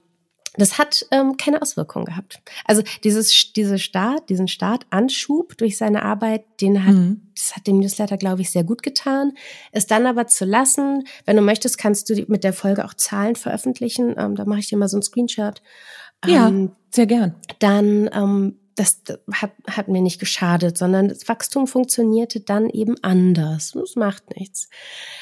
[SPEAKER 2] das hat ähm, keine Auswirkung gehabt. Also dieses diese Start, diesen Startanschub durch seine Arbeit, den hat mhm. das hat dem Newsletter glaube ich sehr gut getan. Es dann aber zu lassen, wenn du möchtest, kannst du mit der Folge auch Zahlen veröffentlichen. Ähm, da mache ich dir mal so ein Screenshot.
[SPEAKER 1] Ja, ähm, sehr gern.
[SPEAKER 2] Dann ähm, das hat, hat mir nicht geschadet, sondern das Wachstum funktionierte dann eben anders. Das macht nichts.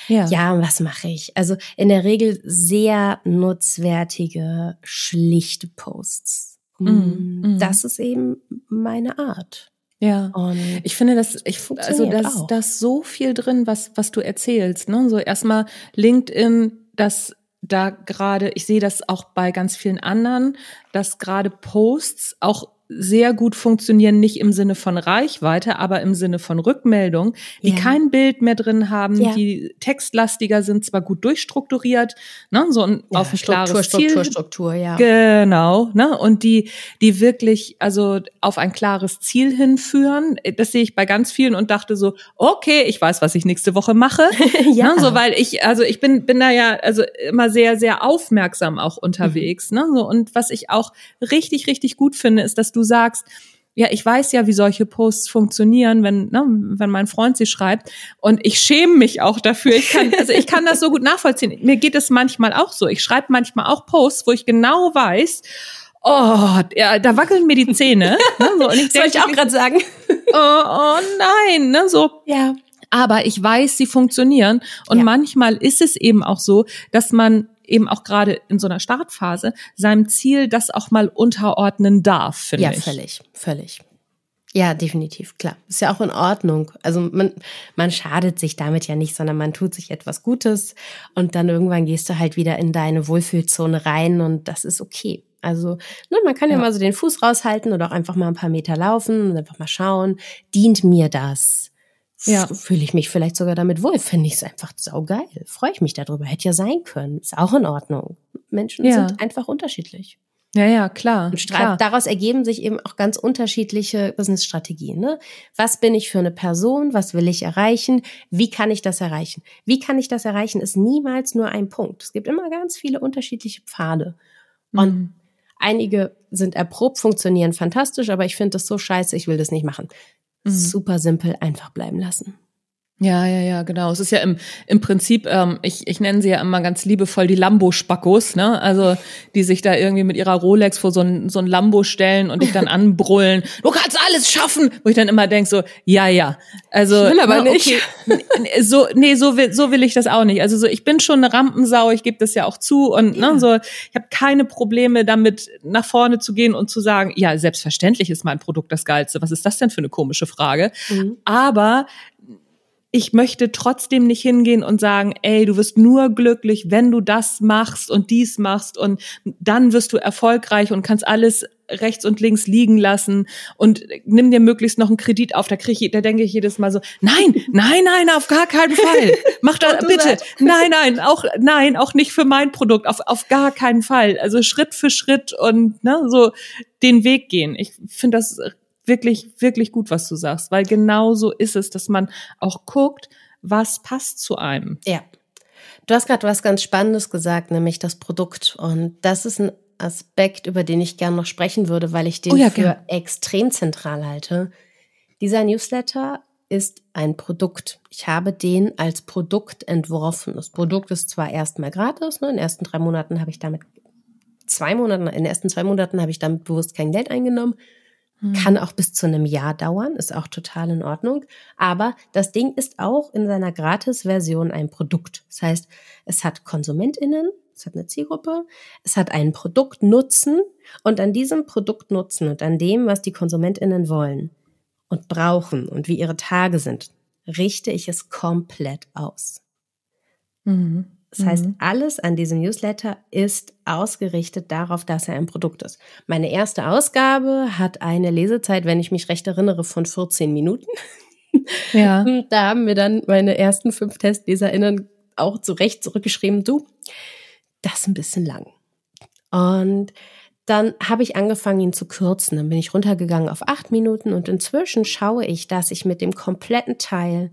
[SPEAKER 2] Ja, ja was mache ich? Also in der Regel sehr nutzwertige, schlichte Posts. Mm. Das ist eben meine Art.
[SPEAKER 1] Ja, und ich finde, dass ich also das das so viel drin, was was du erzählst. Ne, so erstmal LinkedIn, das da gerade, ich sehe das auch bei ganz vielen anderen, dass gerade Posts auch sehr gut funktionieren, nicht im Sinne von Reichweite, aber im Sinne von Rückmeldung, die ja. kein Bild mehr drin haben, ja. die textlastiger sind, zwar gut durchstrukturiert, ne, so ein, ja, auf ein Struktur, klares Struktur, Ziel. Struktur, Struktur, ja. Genau, ne, und die, die wirklich, also auf ein klares Ziel hinführen. Das sehe ich bei ganz vielen und dachte so, okay, ich weiß, was ich nächste Woche mache. ja. Ne, so, weil ich, also ich bin, bin da ja, also immer sehr, sehr aufmerksam auch unterwegs, mhm. ne, so, und was ich auch richtig, richtig gut finde, ist, dass du du sagst, ja, ich weiß ja, wie solche Posts funktionieren, wenn, ne, wenn mein Freund sie schreibt. Und ich schäme mich auch dafür. Ich kann, also ich kann das so gut nachvollziehen. Mir geht es manchmal auch so. Ich schreibe manchmal auch Posts, wo ich genau weiß, oh, ja, da wackeln mir die Zähne.
[SPEAKER 2] Ne, so, und ich das wollte ich auch gerade sagen.
[SPEAKER 1] Oh, oh nein, ne, so. Ja. Aber ich weiß, sie funktionieren. Und ja. manchmal ist es eben auch so, dass man eben auch gerade in so einer Startphase seinem Ziel das auch mal unterordnen darf, finde
[SPEAKER 2] ja,
[SPEAKER 1] ich.
[SPEAKER 2] Ja, völlig, völlig. Ja, definitiv, klar. Ist ja auch in Ordnung. Also man, man schadet sich damit ja nicht, sondern man tut sich etwas Gutes und dann irgendwann gehst du halt wieder in deine Wohlfühlzone rein und das ist okay. Also ne, man kann ja. ja mal so den Fuß raushalten oder auch einfach mal ein paar Meter laufen und einfach mal schauen, dient mir das? Ja. fühle ich mich vielleicht sogar damit wohl. Finde ich es einfach saugeil. Freue ich mich darüber. Hätte ja sein können. Ist auch in Ordnung. Menschen ja. sind einfach unterschiedlich.
[SPEAKER 1] Ja, ja, klar.
[SPEAKER 2] Und
[SPEAKER 1] klar.
[SPEAKER 2] daraus ergeben sich eben auch ganz unterschiedliche Business-Strategien. Ne? Was bin ich für eine Person? Was will ich erreichen? Wie kann ich das erreichen? Wie kann ich das erreichen? Ist niemals nur ein Punkt. Es gibt immer ganz viele unterschiedliche Pfade. Und mhm. einige sind erprobt, funktionieren fantastisch, aber ich finde das so scheiße, ich will das nicht machen. Mhm. Super simpel, einfach bleiben lassen.
[SPEAKER 1] Ja, ja, ja, genau. Es ist ja im, im Prinzip, ähm, ich, ich nenne sie ja immer ganz liebevoll die Lambo-Spackos, ne? Also die sich da irgendwie mit ihrer Rolex vor so ein, so ein Lambo stellen und dich dann anbrüllen, du kannst alles schaffen, wo ich dann immer denk so, ja, ja. Also
[SPEAKER 2] ich will aber na, nicht.
[SPEAKER 1] Okay, so, nee, so will, so will ich das auch nicht. Also so, ich bin schon eine Rampensau, ich gebe das ja auch zu und ne, ja. ne, so, ich habe keine Probleme damit, nach vorne zu gehen und zu sagen, ja, selbstverständlich ist mein Produkt das Geilste. Was ist das denn für eine komische Frage? Mhm. Aber ich möchte trotzdem nicht hingehen und sagen, ey, du wirst nur glücklich, wenn du das machst und dies machst und dann wirst du erfolgreich und kannst alles rechts und links liegen lassen und nimm dir möglichst noch einen Kredit auf. Da kriege ich, da denke ich jedes Mal so, nein, nein, nein, auf gar keinen Fall. Mach das bitte. Nein, nein, auch nein, auch nicht für mein Produkt, auf auf gar keinen Fall. Also Schritt für Schritt und ne, so den Weg gehen. Ich finde das wirklich, wirklich gut, was du sagst, weil genau so ist es, dass man auch guckt, was passt zu einem.
[SPEAKER 2] Ja. Du hast gerade was ganz Spannendes gesagt, nämlich das Produkt. Und das ist ein Aspekt, über den ich gerne noch sprechen würde, weil ich den oh ja, für gern. extrem zentral halte. Dieser Newsletter ist ein Produkt. Ich habe den als Produkt entworfen. Das Produkt ist zwar erstmal gratis, ne? in den ersten drei Monaten habe ich damit zwei Monaten, in den ersten zwei Monaten habe ich damit bewusst kein Geld eingenommen. Hm. Kann auch bis zu einem Jahr dauern, ist auch total in Ordnung. Aber das Ding ist auch in seiner Gratis-Version ein Produkt. Das heißt, es hat KonsumentInnen, es hat eine Zielgruppe, es hat einen Produktnutzen und an diesem Produktnutzen und an dem, was die KonsumentInnen wollen und brauchen und wie ihre Tage sind, richte ich es komplett aus. Mhm. Das heißt, mhm. alles an diesem Newsletter ist ausgerichtet darauf, dass er ein Produkt ist. Meine erste Ausgabe hat eine Lesezeit, wenn ich mich recht erinnere, von 14 Minuten. Ja. Da haben mir dann meine ersten fünf TestleserInnen auch zu Recht zurückgeschrieben, du, das ist ein bisschen lang. Und dann habe ich angefangen, ihn zu kürzen. Dann bin ich runtergegangen auf acht Minuten und inzwischen schaue ich, dass ich mit dem kompletten Teil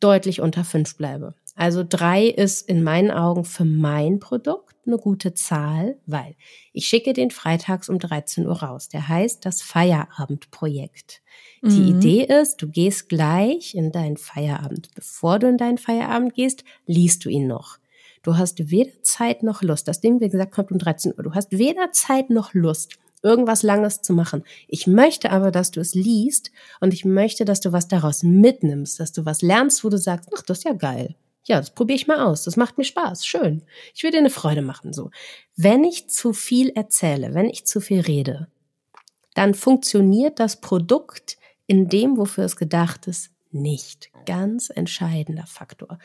[SPEAKER 2] deutlich unter fünf bleibe. Also drei ist in meinen Augen für mein Produkt eine gute Zahl, weil ich schicke den freitags um 13 Uhr raus. Der heißt das Feierabendprojekt. Mhm. Die Idee ist, du gehst gleich in deinen Feierabend. Bevor du in deinen Feierabend gehst, liest du ihn noch. Du hast weder Zeit noch Lust. Das Ding, wie gesagt, kommt um 13 Uhr. Du hast weder Zeit noch Lust, irgendwas Langes zu machen. Ich möchte aber, dass du es liest und ich möchte, dass du was daraus mitnimmst, dass du was lernst, wo du sagst, ach, das ist ja geil ja, das probiere ich mal aus. Das macht mir Spaß. Schön. Ich will dir eine Freude machen, so. Wenn ich zu viel erzähle, wenn ich zu viel rede, dann funktioniert das Produkt in dem, wofür es gedacht ist, nicht. Ganz entscheidender Faktor.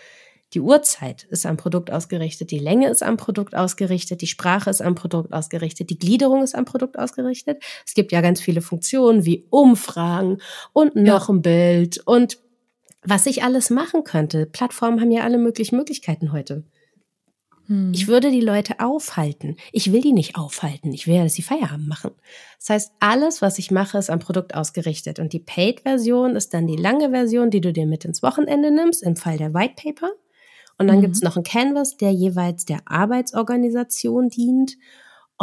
[SPEAKER 2] Die Uhrzeit ist am Produkt ausgerichtet, die Länge ist am Produkt ausgerichtet, die Sprache ist am Produkt ausgerichtet, die Gliederung ist am Produkt ausgerichtet. Es gibt ja ganz viele Funktionen wie Umfragen und noch ja. ein Bild und was ich alles machen könnte. Plattformen haben ja alle möglichen Möglichkeiten heute. Hm. Ich würde die Leute aufhalten. Ich will die nicht aufhalten. Ich will, dass sie Feierabend machen. Das heißt, alles, was ich mache, ist am Produkt ausgerichtet. Und die Paid-Version ist dann die lange Version, die du dir mit ins Wochenende nimmst, im Fall der White Paper. Und dann mhm. gibt's noch einen Canvas, der jeweils der Arbeitsorganisation dient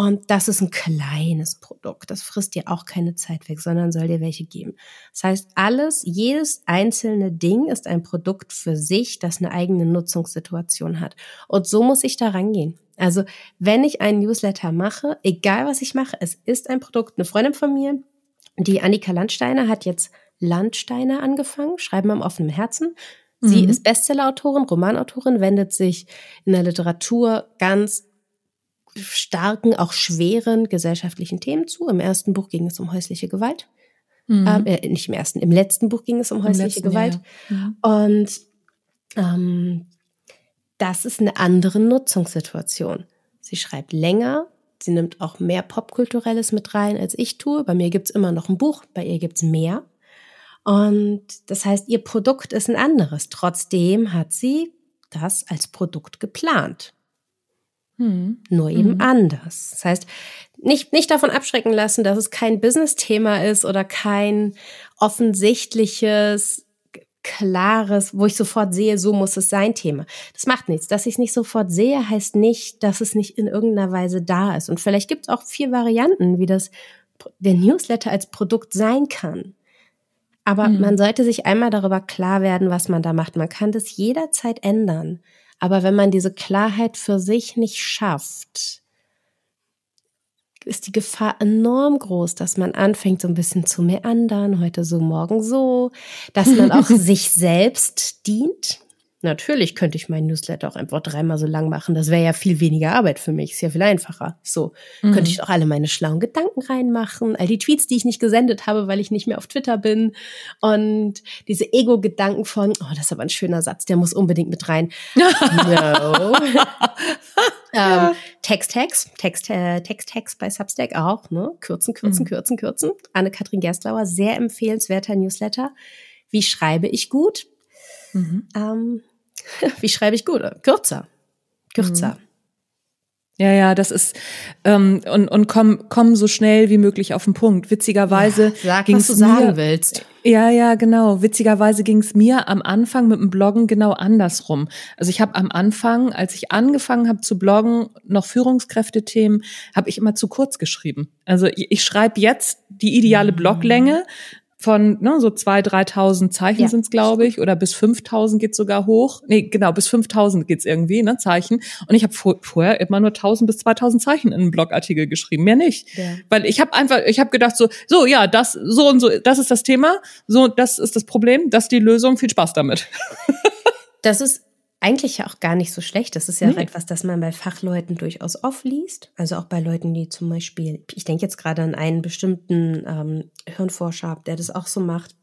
[SPEAKER 2] und das ist ein kleines Produkt. Das frisst dir auch keine Zeit weg, sondern soll dir welche geben. Das heißt, alles, jedes einzelne Ding ist ein Produkt für sich, das eine eigene Nutzungssituation hat. Und so muss ich da rangehen. Also, wenn ich einen Newsletter mache, egal was ich mache, es ist ein Produkt. Eine Freundin von mir, die Annika Landsteiner, hat jetzt Landsteiner angefangen, schreiben am offenen Herzen. Sie mhm. ist Bestsellerautorin, Romanautorin, wendet sich in der Literatur ganz starken, auch schweren gesellschaftlichen Themen zu. Im ersten Buch ging es um häusliche Gewalt. Mhm. Ähm, äh, nicht im ersten, im letzten Buch ging es um häusliche Gewalt. Ja. Und ähm, das ist eine andere Nutzungssituation. Sie schreibt länger, sie nimmt auch mehr Popkulturelles mit rein, als ich tue. Bei mir gibt's immer noch ein Buch, bei ihr gibt's mehr. Und das heißt, ihr Produkt ist ein anderes. Trotzdem hat sie das als Produkt geplant. Mhm. Nur eben mhm. anders. Das heißt, nicht, nicht davon abschrecken lassen, dass es kein Business-Thema ist oder kein offensichtliches, klares, wo ich sofort sehe, so muss es sein Thema. Das macht nichts. Dass ich es nicht sofort sehe, heißt nicht, dass es nicht in irgendeiner Weise da ist. Und vielleicht gibt es auch vier Varianten, wie das der Newsletter als Produkt sein kann. Aber mhm. man sollte sich einmal darüber klar werden, was man da macht. Man kann das jederzeit ändern. Aber wenn man diese Klarheit für sich nicht schafft, ist die Gefahr enorm groß, dass man anfängt, so ein bisschen zu meandern, heute so, morgen so, dass man auch sich selbst dient, Natürlich könnte ich meinen Newsletter auch einfach dreimal so lang machen. Das wäre ja viel weniger Arbeit für mich. Ist ja viel einfacher. So mhm. könnte ich auch alle meine schlauen Gedanken reinmachen, all die Tweets, die ich nicht gesendet habe, weil ich nicht mehr auf Twitter bin und diese Ego-Gedanken von, oh, das ist aber ein schöner Satz, der muss unbedingt mit rein. no. ähm, Text-Hacks, Text, äh, Text-Hacks bei Substack auch, ne? Kürzen, kürzen, mhm. kürzen, kürzen. Anne-Kathrin Gerstlauer, sehr empfehlenswerter Newsletter. Wie schreibe ich gut? Mhm. Ähm, wie schreibe ich gut? Kürzer. Kürzer. Mhm.
[SPEAKER 1] Ja, ja, das ist ähm, und und komm komm so schnell wie möglich auf den Punkt. Witzigerweise ja,
[SPEAKER 2] sag, ging's was du sagen mir, willst.
[SPEAKER 1] Ja, ja, genau. Witzigerweise ging es mir am Anfang mit dem Bloggen genau andersrum. Also ich habe am Anfang, als ich angefangen habe zu bloggen, noch Führungskräftethemen, habe ich immer zu kurz geschrieben. Also ich, ich schreibe jetzt die ideale mhm. Bloglänge, von ne, so zwei, 3.000 Zeichen ja. sind es, glaube ich, oder bis 5.000 geht sogar hoch. Nee, genau, bis 5.000 geht's irgendwie, ne, Zeichen. Und ich habe vor, vorher immer nur 1.000 bis 2.000 Zeichen in einen Blogartikel geschrieben, mehr nicht. Ja. Weil ich habe einfach, ich habe gedacht so, so, ja, das, so und so, das ist das Thema, so, das ist das Problem, das ist die Lösung, viel Spaß damit.
[SPEAKER 2] Das ist eigentlich ja auch gar nicht so schlecht. Das ist ja nee. auch etwas, das man bei Fachleuten durchaus oft liest. Also auch bei Leuten, die zum Beispiel, ich denke jetzt gerade an einen bestimmten ähm, Hirnforscher, der das auch so macht.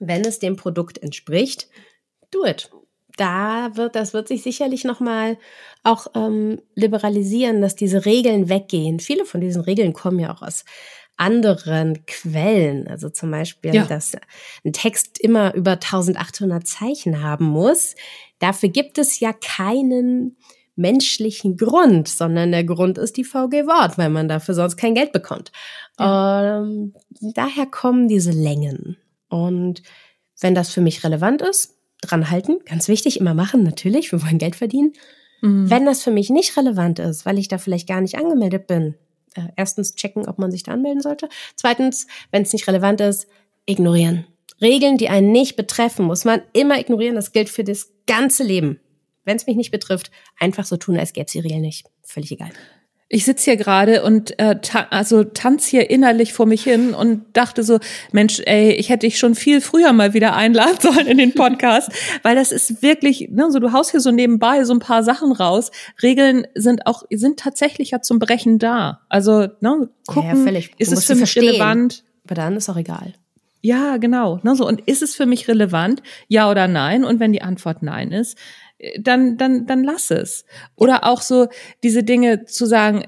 [SPEAKER 2] Wenn es dem Produkt entspricht, do it. Da wird, das wird sich sicherlich nochmal auch ähm, liberalisieren, dass diese Regeln weggehen. Viele von diesen Regeln kommen ja auch aus anderen Quellen. Also zum Beispiel, ja. dass ein Text immer über 1800 Zeichen haben muss. Dafür gibt es ja keinen menschlichen Grund, sondern der Grund ist die VG Wort, weil man dafür sonst kein Geld bekommt. Ja. Ähm, daher kommen diese Längen. Und wenn das für mich relevant ist, dran halten, ganz wichtig, immer machen, natürlich, wir wollen Geld verdienen. Mhm. Wenn das für mich nicht relevant ist, weil ich da vielleicht gar nicht angemeldet bin, äh, erstens checken, ob man sich da anmelden sollte. Zweitens, wenn es nicht relevant ist, ignorieren. Regeln, die einen nicht betreffen, muss man immer ignorieren. Das gilt für das ganze Leben. Wenn es mich nicht betrifft, einfach so tun, als gäbe es die Regeln nicht. Völlig egal.
[SPEAKER 1] Ich sitze hier gerade und äh, ta also tanz hier innerlich vor mich hin und dachte so, Mensch, ey, ich hätte dich schon viel früher mal wieder einladen sollen in den Podcast, weil das ist wirklich, ne, so du haust hier so nebenbei so ein paar Sachen raus. Regeln sind auch sind tatsächlich ja zum Brechen da. Also ne, gucken, ja, ja, ist es für mich verstehen. relevant?
[SPEAKER 2] Aber dann ist auch egal.
[SPEAKER 1] Ja, genau. Ne, so. Und ist es für mich relevant? Ja oder nein? Und wenn die Antwort nein ist, dann, dann, dann lass es. Oder auch so diese Dinge zu sagen,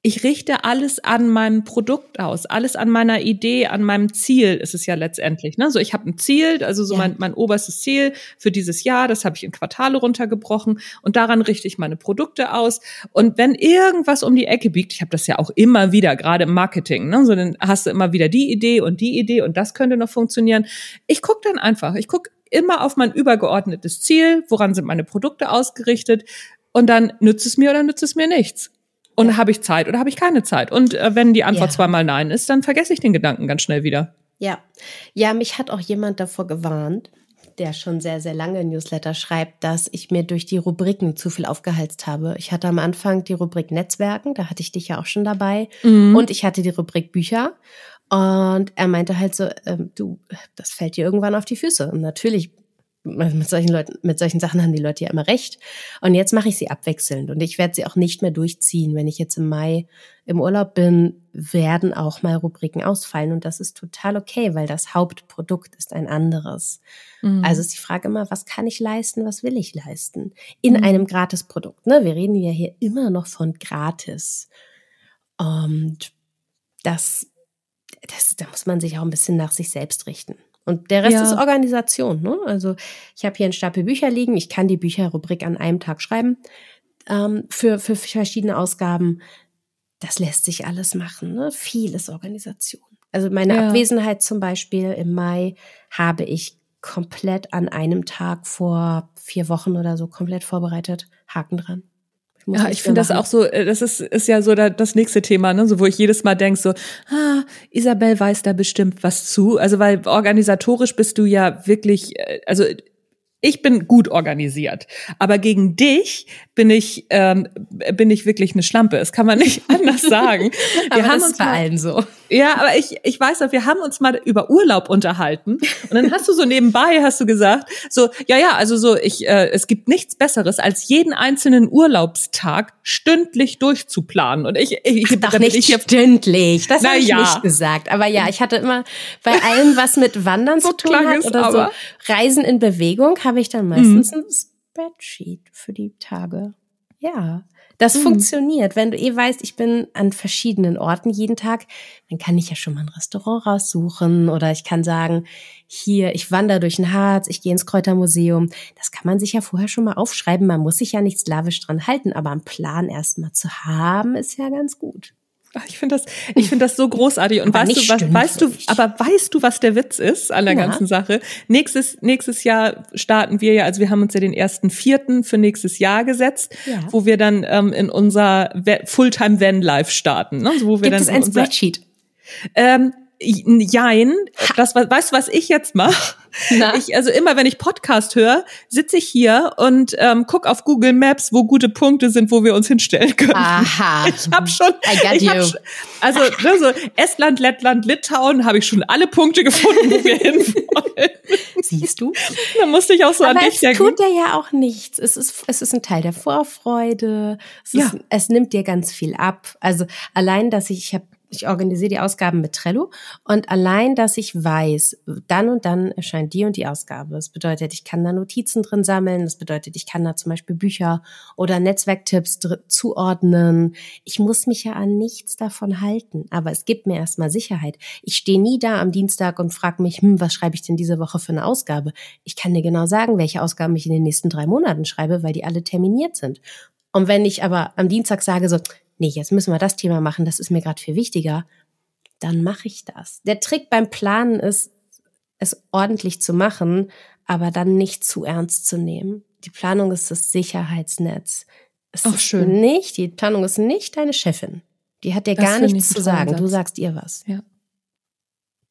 [SPEAKER 1] ich richte alles an meinem Produkt aus, alles an meiner Idee, an meinem Ziel ist es ja letztendlich. Ne? So, ich habe ein Ziel, also so ja. mein, mein oberstes Ziel für dieses Jahr, das habe ich in Quartale runtergebrochen und daran richte ich meine Produkte aus. Und wenn irgendwas um die Ecke biegt, ich habe das ja auch immer wieder, gerade im Marketing, ne? so dann hast du immer wieder die Idee und die Idee und das könnte noch funktionieren. Ich gucke dann einfach, ich gucke immer auf mein übergeordnetes Ziel, woran sind meine Produkte ausgerichtet und dann nützt es mir oder nützt es mir nichts. Und ja. habe ich Zeit oder habe ich keine Zeit? Und äh, wenn die Antwort ja. zweimal Nein ist, dann vergesse ich den Gedanken ganz schnell wieder.
[SPEAKER 2] Ja, ja, mich hat auch jemand davor gewarnt, der schon sehr, sehr lange Newsletter schreibt, dass ich mir durch die Rubriken zu viel aufgeheizt habe. Ich hatte am Anfang die Rubrik Netzwerken, da hatte ich dich ja auch schon dabei. Mhm. Und ich hatte die Rubrik Bücher. Und er meinte halt so, ähm, du, das fällt dir irgendwann auf die Füße. Und natürlich mit solchen Leuten, mit solchen Sachen haben die Leute ja immer recht. Und jetzt mache ich sie abwechselnd und ich werde sie auch nicht mehr durchziehen. Wenn ich jetzt im Mai im Urlaub bin, werden auch mal Rubriken ausfallen und das ist total okay, weil das Hauptprodukt ist ein anderes. Mhm. Also ist die Frage immer, was kann ich leisten, was will ich leisten? In mhm. einem Gratisprodukt. Ne? Wir reden ja hier immer noch von gratis. Und das, das, da muss man sich auch ein bisschen nach sich selbst richten. Und der Rest ja. ist Organisation. Ne? Also ich habe hier einen Stapel Bücher liegen. Ich kann die Bücherrubrik an einem Tag schreiben ähm, für, für verschiedene Ausgaben. Das lässt sich alles machen. Ne? Viel ist Organisation. Also meine ja. Abwesenheit zum Beispiel im Mai habe ich komplett an einem Tag vor vier Wochen oder so komplett vorbereitet. Haken dran.
[SPEAKER 1] Ja, ich finde das auch so, äh, das ist, ist ja so das nächste Thema, ne? so wo ich jedes Mal denke, so, ah, Isabel weiß da bestimmt was zu. Also weil organisatorisch bist du ja wirklich, äh, also ich bin gut organisiert, aber gegen dich bin ich ähm, bin ich wirklich eine Schlampe. Das kann man nicht anders sagen.
[SPEAKER 2] Wir aber haben das uns bei mal, allen so.
[SPEAKER 1] Ja, aber ich ich weiß auch, wir haben uns mal über Urlaub unterhalten und dann hast du so nebenbei hast du gesagt, so ja ja, also so ich äh, es gibt nichts besseres als jeden einzelnen Urlaubstag stündlich durchzuplanen und ich ich
[SPEAKER 2] Ach, doch nicht ich stündlich. Das habe ich ja. nicht gesagt, aber ja, ich hatte immer bei allem was mit Wandern so zu tun hat oder so Reisen in Bewegung habe ich dann meistens mhm. ein Spreadsheet für die Tage. Ja, das mhm. funktioniert. Wenn du eh weißt, ich bin an verschiedenen Orten jeden Tag, dann kann ich ja schon mal ein Restaurant raussuchen oder ich kann sagen, hier, ich wandere durch den Harz, ich gehe ins Kräutermuseum. Das kann man sich ja vorher schon mal aufschreiben. Man muss sich ja nicht slawisch dran halten, aber einen Plan erstmal zu haben, ist ja ganz gut.
[SPEAKER 1] Ich finde das, ich finde das so großartig. Und weißt du, was, weißt du, aber weißt du, was der Witz ist an der ja. ganzen Sache? Nächstes, nächstes Jahr starten wir ja, also wir haben uns ja den ersten Vierten für nächstes Jahr gesetzt, ja. wo wir dann ähm, in unser Fulltime Van Life starten. Ne? So, wo wir
[SPEAKER 2] Gibt
[SPEAKER 1] dann
[SPEAKER 2] es ein Spreadsheet?
[SPEAKER 1] Ähm, Jein, das weißt du, was ich jetzt mache? Ich, also immer, wenn ich Podcast höre, sitze ich hier und ähm, guck auf Google Maps, wo gute Punkte sind, wo wir uns hinstellen können.
[SPEAKER 2] Aha.
[SPEAKER 1] Ich habe schon, ich. Hab, also ne, so Estland, Lettland, Litauen habe ich schon alle Punkte gefunden, wo wir hinwollen.
[SPEAKER 2] Siehst du?
[SPEAKER 1] Da musste ich auch so
[SPEAKER 2] Aber
[SPEAKER 1] an dich
[SPEAKER 2] es denken. tut dir ja auch nichts. Es ist, es ist ein Teil der Vorfreude. Es, ist, ja. es nimmt dir ganz viel ab. Also allein, dass ich, ich habe ich organisiere die Ausgaben mit Trello und allein, dass ich weiß, dann und dann erscheint die und die Ausgabe. Das bedeutet, ich kann da Notizen drin sammeln. Das bedeutet, ich kann da zum Beispiel Bücher oder Netzwerktipps zuordnen. Ich muss mich ja an nichts davon halten, aber es gibt mir erstmal Sicherheit. Ich stehe nie da am Dienstag und frage mich, hm, was schreibe ich denn diese Woche für eine Ausgabe? Ich kann dir genau sagen, welche Ausgaben ich in den nächsten drei Monaten schreibe, weil die alle terminiert sind. Und wenn ich aber am Dienstag sage so, nee, jetzt müssen wir das Thema machen, das ist mir gerade viel wichtiger, dann mache ich das. Der Trick beim Planen ist, es ordentlich zu machen, aber dann nicht zu ernst zu nehmen. Die Planung ist das Sicherheitsnetz. Es
[SPEAKER 1] Ach,
[SPEAKER 2] ist
[SPEAKER 1] schön.
[SPEAKER 2] nicht, die Planung ist nicht deine Chefin. Die hat dir das gar nichts zu sagen. Satz. Du sagst ihr was.
[SPEAKER 1] Ja.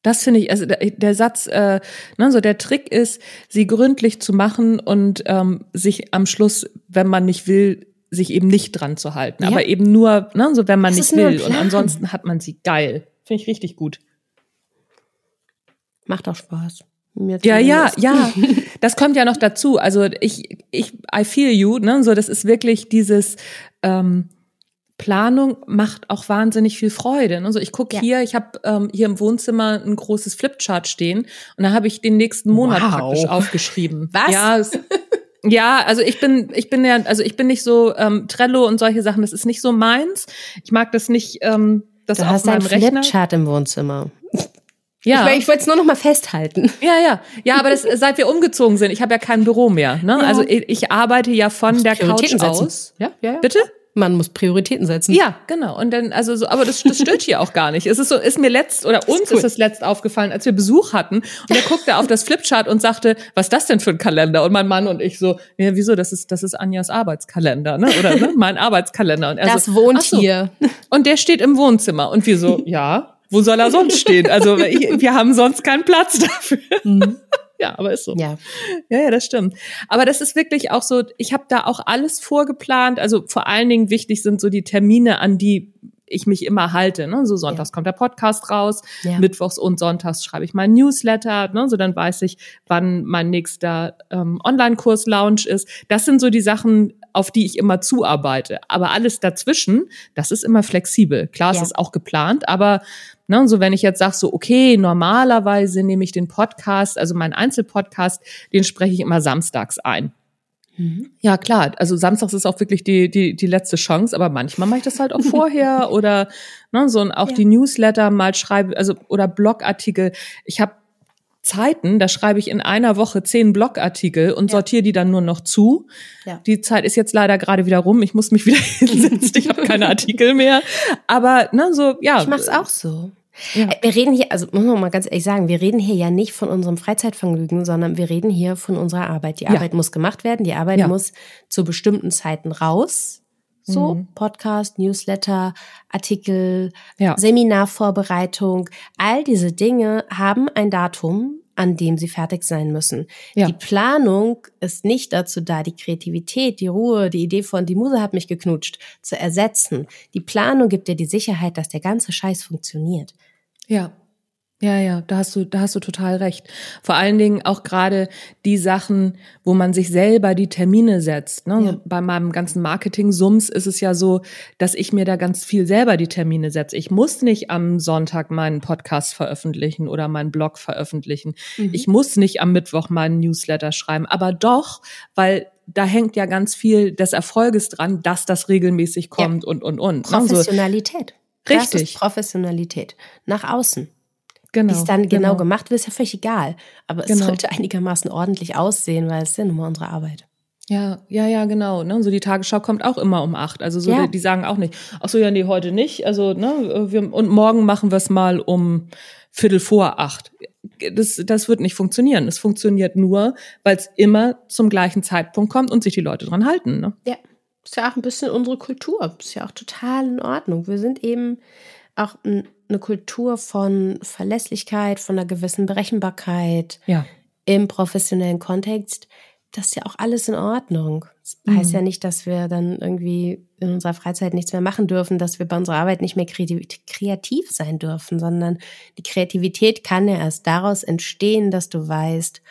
[SPEAKER 1] Das finde ich, also der, der Satz, äh, ne, so der Trick ist, sie gründlich zu machen und ähm, sich am Schluss, wenn man nicht will, sich eben nicht dran zu halten. Ja. Aber eben nur, ne, so wenn man das nicht will. Und ansonsten hat man sie geil. Finde ich richtig gut.
[SPEAKER 2] Macht auch Spaß.
[SPEAKER 1] ja, ja, ja. Das kommt ja noch dazu. Also ich, ich, I feel you, ne? So, das ist wirklich dieses ähm, Planung macht auch wahnsinnig viel Freude. Also ich gucke ja. hier, ich habe ähm, hier im Wohnzimmer ein großes Flipchart stehen und da habe ich den nächsten Monat wow. praktisch aufgeschrieben.
[SPEAKER 2] Was?
[SPEAKER 1] Ja, es, ja, also ich bin, ich bin ja, also ich bin nicht so ähm, Trello und solche Sachen. Das ist nicht so meins. Ich mag das nicht. Ähm, das
[SPEAKER 2] du
[SPEAKER 1] auf
[SPEAKER 2] hast
[SPEAKER 1] meinem
[SPEAKER 2] einen Flipchart im Wohnzimmer.
[SPEAKER 1] Ja.
[SPEAKER 2] Ich, ich wollte es nur noch mal festhalten.
[SPEAKER 1] Ja, ja. Ja, aber das, seit wir umgezogen sind, ich habe ja kein Büro mehr. Ne? Ja. Also ich, ich arbeite ja von der Couch aus.
[SPEAKER 2] Ja, ja, ja.
[SPEAKER 1] Bitte?
[SPEAKER 2] Man muss Prioritäten setzen.
[SPEAKER 1] Ja, genau. Und dann, also so, aber das, das stört hier auch gar nicht. Es ist so, ist mir letzt oder uns ist, cool. ist es letzt aufgefallen, als wir Besuch hatten. Und er guckte auf das Flipchart und sagte, was ist das denn für ein Kalender? Und mein Mann und ich so, ja, wieso? Das ist, das ist Anjas Arbeitskalender, ne? Oder ne? mein Arbeitskalender. Und
[SPEAKER 2] er das so, wohnt so. hier.
[SPEAKER 1] Und der steht im Wohnzimmer. Und wir so, ja, wo soll er sonst stehen? Also wir haben sonst keinen Platz dafür. Mhm. Ja, aber ist so.
[SPEAKER 2] Ja.
[SPEAKER 1] ja, ja, das stimmt. Aber das ist wirklich auch so, ich habe da auch alles vorgeplant. Also vor allen Dingen wichtig sind so die Termine, an die ich mich immer halte. Ne? So sonntags ja. kommt der Podcast raus, ja. mittwochs und sonntags schreibe ich mein Newsletter, ne? so dann weiß ich, wann mein nächster ähm, Online-Kurs-Lounge ist. Das sind so die Sachen, auf die ich immer zuarbeite. Aber alles dazwischen, das ist immer flexibel. Klar, ja. es ist auch geplant, aber Ne, und so wenn ich jetzt sage, so okay, normalerweise nehme ich den Podcast, also meinen Einzelpodcast, den spreche ich immer samstags ein. Mhm. Ja, klar. Also samstags ist auch wirklich die, die, die letzte Chance, aber manchmal mache ich das halt auch vorher oder ne, so und auch ja. die Newsletter mal schreibe, also oder Blogartikel. Ich habe Zeiten, da schreibe ich in einer Woche zehn Blogartikel und ja. sortiere die dann nur noch zu. Ja. Die Zeit ist jetzt leider gerade wieder rum. Ich muss mich wieder hinsetzen. Ich habe keine Artikel mehr. Aber ne, so ja.
[SPEAKER 2] Ich mache es auch so. Ja. Äh, wir reden hier, also muss man mal ganz ehrlich sagen, wir reden hier ja nicht von unserem Freizeitvergnügen, sondern wir reden hier von unserer Arbeit. Die Arbeit ja. muss gemacht werden, die Arbeit ja. muss zu bestimmten Zeiten raus. So, mhm. Podcast, Newsletter, Artikel. Seminarvorbereitung, all diese Dinge haben ein Datum, an dem sie fertig sein müssen. Ja. Die Planung ist nicht dazu da, die Kreativität, die Ruhe, die Idee von die Muse hat mich geknutscht zu ersetzen. Die Planung gibt dir die Sicherheit, dass der ganze Scheiß funktioniert.
[SPEAKER 1] Ja, ja, ja, da hast du, da hast du total recht. Vor allen Dingen auch gerade die Sachen, wo man sich selber die Termine setzt. Ne? Ja. Bei meinem ganzen Marketing-Sums ist es ja so, dass ich mir da ganz viel selber die Termine setze. Ich muss nicht am Sonntag meinen Podcast veröffentlichen oder meinen Blog veröffentlichen. Mhm. Ich muss nicht am Mittwoch meinen Newsletter schreiben. Aber doch, weil da hängt ja ganz viel des Erfolges dran, dass das regelmäßig kommt ja. und, und, und.
[SPEAKER 2] Professionalität.
[SPEAKER 1] Ne? So, Richtig.
[SPEAKER 2] Professionalität. Nach außen. Genau. Wie es dann genau, genau, gemacht wird, ist ja völlig egal. Aber es genau. sollte einigermaßen ordentlich aussehen, weil es ist ja nun mal unsere Arbeit.
[SPEAKER 1] Ja, ja, ja, genau. Ne? So die Tagesschau kommt auch immer um acht. Also so ja. die, die, sagen auch nicht, ach so, ja, nee, heute nicht. Also, ne, wir, und morgen machen wir es mal um Viertel vor acht. Das, das wird nicht funktionieren. Es funktioniert nur, weil es immer zum gleichen Zeitpunkt kommt und sich die Leute dran halten. Ne?
[SPEAKER 2] Ja, ist ja auch ein bisschen unsere Kultur. Ist ja auch total in Ordnung. Wir sind eben auch ein eine Kultur von Verlässlichkeit, von einer gewissen Berechenbarkeit
[SPEAKER 1] ja.
[SPEAKER 2] im professionellen Kontext. Das ist ja auch alles in Ordnung. Das mhm. heißt ja nicht, dass wir dann irgendwie in unserer Freizeit nichts mehr machen dürfen, dass wir bei unserer Arbeit nicht mehr kreativ sein dürfen, sondern die Kreativität kann ja erst daraus entstehen, dass du weißt,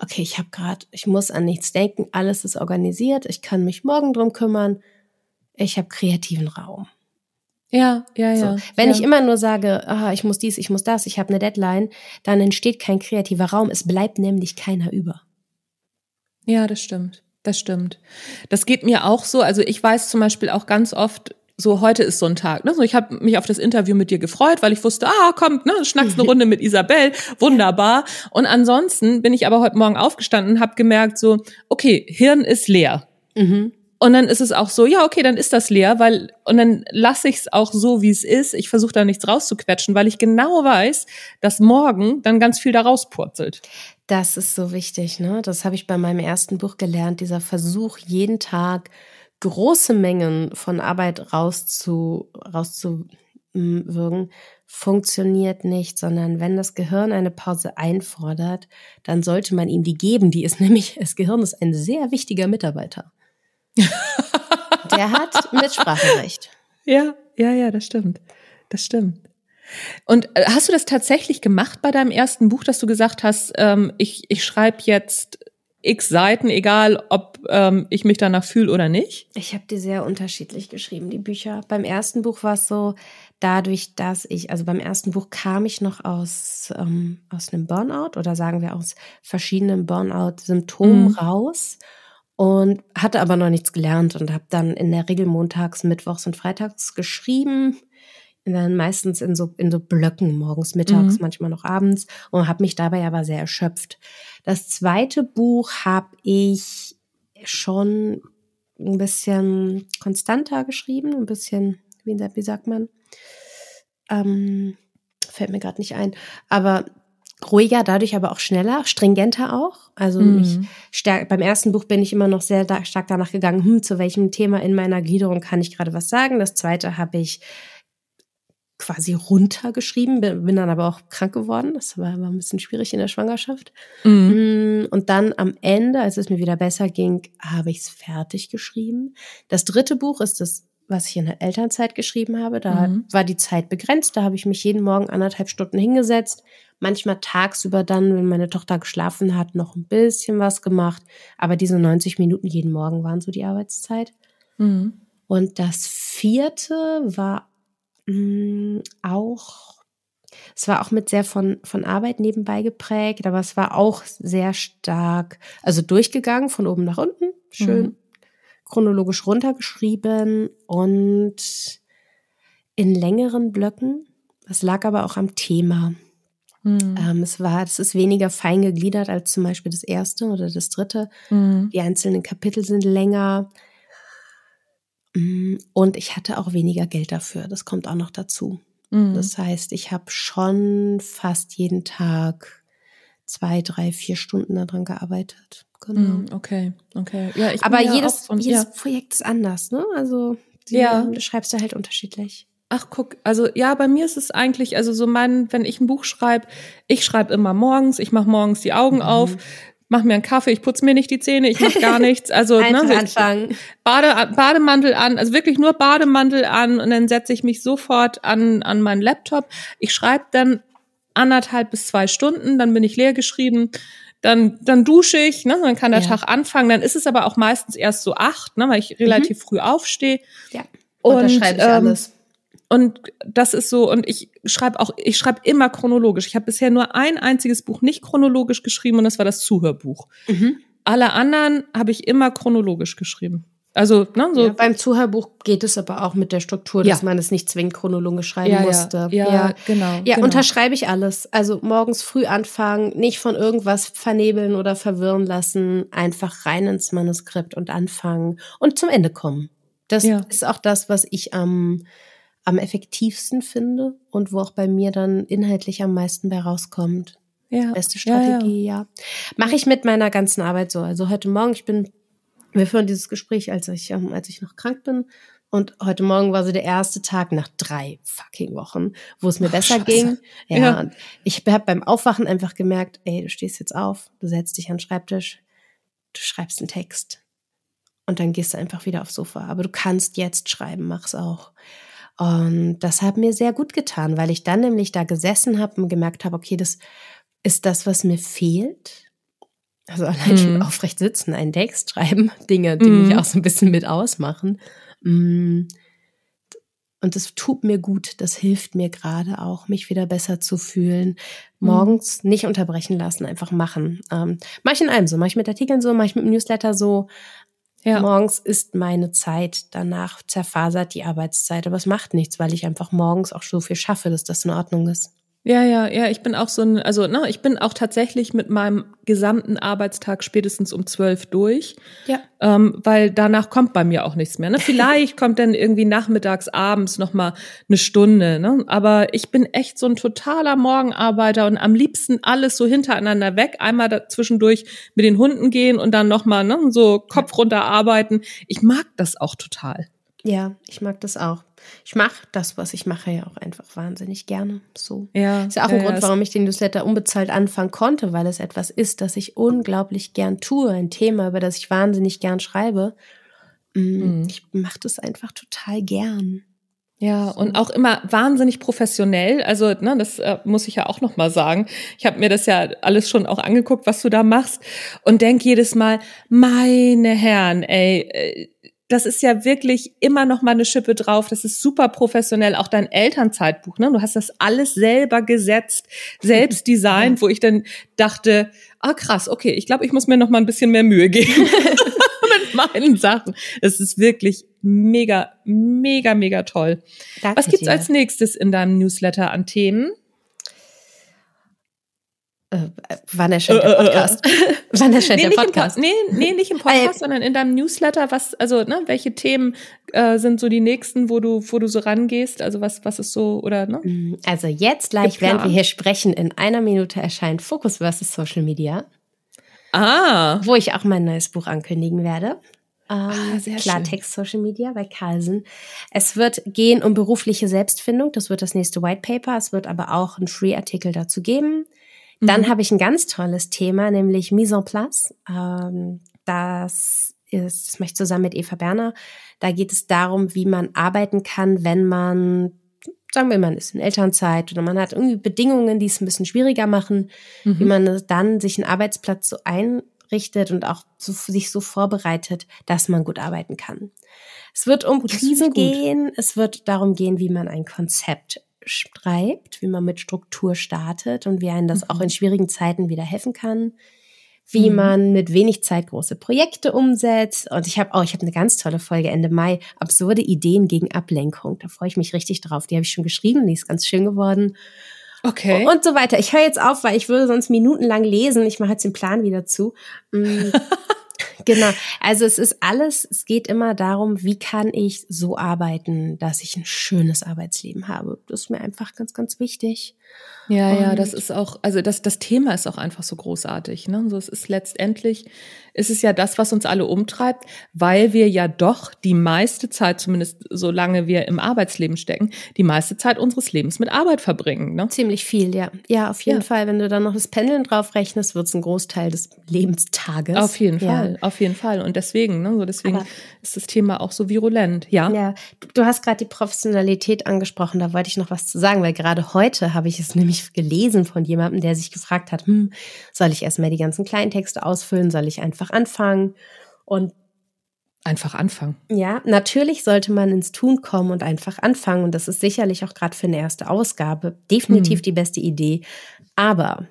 [SPEAKER 2] okay, ich habe gerade, ich muss an nichts denken, alles ist organisiert, ich kann mich morgen drum kümmern, ich habe kreativen Raum.
[SPEAKER 1] Ja, ja, ja.
[SPEAKER 2] So. Wenn
[SPEAKER 1] ja.
[SPEAKER 2] ich immer nur sage, ah, ich muss dies, ich muss das, ich habe eine Deadline, dann entsteht kein kreativer Raum. Es bleibt nämlich keiner über.
[SPEAKER 1] Ja, das stimmt. Das stimmt. Das geht mir auch so. Also ich weiß zum Beispiel auch ganz oft, so heute ist so ein Tag. Ne? So, ich habe mich auf das Interview mit dir gefreut, weil ich wusste, ah, kommt, ne, schnackst eine Runde mit Isabel, wunderbar. Und ansonsten bin ich aber heute Morgen aufgestanden und habe gemerkt, so, okay, Hirn ist leer. Mhm. Und dann ist es auch so, ja, okay, dann ist das leer, weil, und dann lasse ich es auch so, wie es ist. Ich versuche da nichts rauszuquetschen, weil ich genau weiß, dass morgen dann ganz viel da rauspurzelt.
[SPEAKER 2] Das ist so wichtig, ne? Das habe ich bei meinem ersten Buch gelernt, dieser Versuch, jeden Tag große Mengen von Arbeit rauszu, rauszuwirken, funktioniert nicht, sondern wenn das Gehirn eine Pause einfordert, dann sollte man ihm die geben. Die ist nämlich, das Gehirn ist ein sehr wichtiger Mitarbeiter. Der hat Mitspracherecht.
[SPEAKER 1] Ja, ja, ja, das stimmt. Das stimmt. Und äh, hast du das tatsächlich gemacht bei deinem ersten Buch, dass du gesagt hast, ähm, ich, ich schreibe jetzt x Seiten, egal ob ähm, ich mich danach fühle oder nicht?
[SPEAKER 2] Ich habe die sehr unterschiedlich geschrieben, die Bücher. Beim ersten Buch war es so, dadurch, dass ich, also beim ersten Buch kam ich noch aus, ähm, aus einem Burnout oder sagen wir aus verschiedenen Burnout-Symptomen mhm. raus und hatte aber noch nichts gelernt und habe dann in der Regel montags, mittwochs und freitags geschrieben, dann meistens in so in so Blöcken morgens, mittags, mhm. manchmal noch abends und habe mich dabei aber sehr erschöpft. Das zweite Buch habe ich schon ein bisschen konstanter geschrieben, ein bisschen wie, wie sagt man? Ähm, fällt mir gerade nicht ein, aber ruhiger, dadurch aber auch schneller, stringenter auch. Also mhm. ich stärk, beim ersten Buch bin ich immer noch sehr da, stark danach gegangen, hm, zu welchem Thema in meiner Gliederung kann ich gerade was sagen. Das zweite habe ich quasi runtergeschrieben, bin, bin dann aber auch krank geworden. Das war, war ein bisschen schwierig in der Schwangerschaft. Mhm. Mm, und dann am Ende, als es mir wieder besser ging, habe ich es fertig geschrieben. Das dritte Buch ist das was ich in der Elternzeit geschrieben habe. Da mhm. war die Zeit begrenzt. Da habe ich mich jeden Morgen anderthalb Stunden hingesetzt. Manchmal tagsüber dann, wenn meine Tochter geschlafen hat, noch ein bisschen was gemacht. Aber diese 90 Minuten jeden Morgen waren so die Arbeitszeit. Mhm. Und das vierte war mh, mm, auch, es war auch mit sehr von, von Arbeit nebenbei geprägt, aber es war auch sehr stark, also durchgegangen von oben nach unten. Schön. Mhm chronologisch runtergeschrieben und in längeren Blöcken. Das lag aber auch am Thema. Mhm. Ähm, es war, es ist weniger fein gegliedert als zum Beispiel das erste oder das dritte. Mhm. Die einzelnen Kapitel sind länger. Mm, und ich hatte auch weniger Geld dafür. Das kommt auch noch dazu. Mhm. Das heißt, ich habe schon fast jeden Tag zwei, drei, vier Stunden daran gearbeitet.
[SPEAKER 1] Genau. Mm, okay, okay.
[SPEAKER 2] Ja, Aber jedes, von, jedes ja. Projekt ist anders, ne? Also die ja. schreibst du halt unterschiedlich.
[SPEAKER 1] Ach, guck, also ja, bei mir ist es eigentlich, also so mein, wenn ich ein Buch schreibe, ich schreibe immer morgens, ich mache morgens die Augen mhm. auf, mach mir einen Kaffee, ich putze mir nicht die Zähne, ich mache gar nichts. Also ne, so
[SPEAKER 2] anfangen.
[SPEAKER 1] Bade, Bademantel an, also wirklich nur Bademantel an und dann setze ich mich sofort an, an meinen Laptop. Ich schreibe dann anderthalb bis zwei Stunden, dann bin ich leer geschrieben. Dann, dann dusche ich, ne, dann kann der ja. Tag anfangen. Dann ist es aber auch meistens erst so acht, ne, weil ich relativ mhm. früh aufstehe.
[SPEAKER 2] Ja. Und, und da schreibe ich ähm, alles.
[SPEAKER 1] Und das ist so, und ich schreibe auch, ich schreibe immer chronologisch. Ich habe bisher nur ein einziges Buch nicht chronologisch geschrieben und das war das Zuhörbuch. Mhm. Alle anderen habe ich immer chronologisch geschrieben. Also, ne, so.
[SPEAKER 2] Ja, beim Zuhörbuch geht es aber auch mit der Struktur, dass ja. man es nicht zwingend chronologisch schreiben
[SPEAKER 1] ja,
[SPEAKER 2] musste.
[SPEAKER 1] Ja, ja, genau.
[SPEAKER 2] Ja,
[SPEAKER 1] genau.
[SPEAKER 2] unterschreibe ich alles. Also morgens früh anfangen, nicht von irgendwas vernebeln oder verwirren lassen, einfach rein ins Manuskript und anfangen und zum Ende kommen. Das ist auch das, was ich am am effektivsten finde und wo auch bei mir dann inhaltlich am meisten bei rauskommt. Ja. Beste Strategie, ja. ja. Mache ich mit meiner ganzen Arbeit so. Also heute Morgen, ich bin, wir führen dieses Gespräch, als ich, ähm, als ich noch krank bin. Und heute Morgen war so der erste Tag nach drei fucking Wochen, wo es mir oh, besser Scheiße. ging. Ja, ja. Und ich habe beim Aufwachen einfach gemerkt, ey, du stehst jetzt auf, du setzt dich an den Schreibtisch, du schreibst einen Text. Und dann gehst du einfach wieder aufs Sofa. Aber du kannst jetzt schreiben, mach's auch. Und das hat mir sehr gut getan, weil ich dann nämlich da gesessen habe und gemerkt habe, okay, das ist das, was mir fehlt. Also allein schon mhm. aufrecht sitzen, einen Text schreiben, Dinge, die mm. mich auch so ein bisschen mit ausmachen. Mm. Und das tut mir gut, das hilft mir gerade auch, mich wieder besser zu fühlen. Mhm. Morgens mm. nicht unterbrechen lassen, einfach machen. Ähm, mach ich in allem so, mach ich mit Artikeln so, mach ich mit dem Newsletter so. Ja. Morgens ist meine Zeit, danach zerfasert die Arbeitszeit, aber es macht nichts, weil ich einfach morgens auch so viel schaffe, dass das in Ordnung ist.
[SPEAKER 1] Ja, ja, ja, ich bin auch so ein, also ne, ich bin auch tatsächlich mit meinem gesamten Arbeitstag spätestens um zwölf durch. Ja. Ähm, weil danach kommt bei mir auch nichts mehr. Ne? Vielleicht kommt dann irgendwie nachmittags, abends noch mal eine Stunde. Ne? Aber ich bin echt so ein totaler Morgenarbeiter und am liebsten alles so hintereinander weg. Einmal zwischendurch mit den Hunden gehen und dann noch mal ne, so Kopf runter arbeiten. Ich mag das auch total.
[SPEAKER 2] Ja, ich mag das auch. Ich mache das, was ich mache, ja auch einfach wahnsinnig gerne. So.
[SPEAKER 1] Ja,
[SPEAKER 2] ist ja auch
[SPEAKER 1] ein
[SPEAKER 2] ja, Grund, warum ich den Newsletter unbezahlt anfangen konnte, weil es etwas ist, das ich unglaublich gern tue, ein Thema, über das ich wahnsinnig gern schreibe. Mhm. Ich mache das einfach total gern.
[SPEAKER 1] Ja, und auch immer wahnsinnig professionell. Also, ne, das äh, muss ich ja auch noch mal sagen. Ich habe mir das ja alles schon auch angeguckt, was du da machst und denk jedes Mal, meine Herren, ey, äh, das ist ja wirklich immer noch mal eine Schippe drauf. Das ist super professionell. Auch dein Elternzeitbuch, ne? Du hast das alles selber gesetzt, selbst designt, wo ich dann dachte, ah krass, okay, ich glaube, ich muss mir noch mal ein bisschen mehr Mühe geben mit meinen Sachen. Es ist wirklich mega, mega, mega toll. Danke Was gibt's dir. als nächstes in deinem Newsletter an Themen?
[SPEAKER 2] Äh, wann erscheint der Podcast? wann erscheint
[SPEAKER 1] nee,
[SPEAKER 2] der Podcast?
[SPEAKER 1] nee, nee, nicht im Podcast, sondern in deinem Newsletter. Was, also, ne, welche Themen äh, sind so die nächsten, wo du, wo du so rangehst? Also was, was ist so, oder, ne?
[SPEAKER 2] Mm, also jetzt gleich, Geplant. während wir hier sprechen, in einer Minute erscheint Focus versus Social Media.
[SPEAKER 1] Ah.
[SPEAKER 2] Wo ich auch mein neues Buch ankündigen werde.
[SPEAKER 1] Ähm, ah, sehr
[SPEAKER 2] Klartext Social Media bei Carlsen. Es wird gehen um berufliche Selbstfindung. Das wird das nächste White Paper. Es wird aber auch einen Free-Artikel dazu geben. Dann mhm. habe ich ein ganz tolles Thema, nämlich Mise en place. Ähm, das ist, das mache ich zusammen mit Eva Berner. Da geht es darum, wie man arbeiten kann, wenn man, sagen wir, man ist in Elternzeit oder man hat irgendwie Bedingungen, die es ein bisschen schwieriger machen, mhm. wie man dann sich einen Arbeitsplatz so einrichtet und auch so, sich so vorbereitet, dass man gut arbeiten kann. Es wird um Krisen gehen, es wird darum gehen, wie man ein Konzept schreibt, wie man mit Struktur startet und wie einen das mhm. auch in schwierigen Zeiten wieder helfen kann, wie mhm. man mit wenig Zeit große Projekte umsetzt. Und ich habe auch, ich habe eine ganz tolle Folge Ende Mai, absurde Ideen gegen Ablenkung. Da freue ich mich richtig drauf. Die habe ich schon geschrieben, die ist ganz schön geworden.
[SPEAKER 1] Okay.
[SPEAKER 2] Und so weiter. Ich höre jetzt auf, weil ich würde sonst minutenlang lesen. Ich mache jetzt den Plan wieder zu. Genau. Also es ist alles, es geht immer darum, wie kann ich so arbeiten, dass ich ein schönes Arbeitsleben habe. Das ist mir einfach ganz, ganz wichtig.
[SPEAKER 1] Ja, ja, das ist auch, also das, das Thema ist auch einfach so großartig. Ne? So, es ist letztendlich, ist es ja das, was uns alle umtreibt, weil wir ja doch die meiste Zeit, zumindest solange wir im Arbeitsleben stecken, die meiste Zeit unseres Lebens mit Arbeit verbringen. Ne?
[SPEAKER 2] Ziemlich viel, ja. Ja, auf jeden ja. Fall. Wenn du dann noch das Pendeln drauf rechnest, wird es ein Großteil des Lebenstages.
[SPEAKER 1] Auf jeden ja. Fall, auf jeden Fall. Und deswegen, ne, so deswegen Aber ist das Thema auch so virulent. Ja.
[SPEAKER 2] Ja, du hast gerade die Professionalität angesprochen, da wollte ich noch was zu sagen, weil gerade heute habe ich es nämlich gelesen von jemandem, der sich gefragt hat, hm, soll ich erstmal die ganzen Kleintexte ausfüllen, soll ich einfach anfangen? Und
[SPEAKER 1] Einfach anfangen.
[SPEAKER 2] Ja, natürlich sollte man ins Tun kommen und einfach anfangen. Und das ist sicherlich auch gerade für eine erste Ausgabe definitiv mhm. die beste Idee. Aber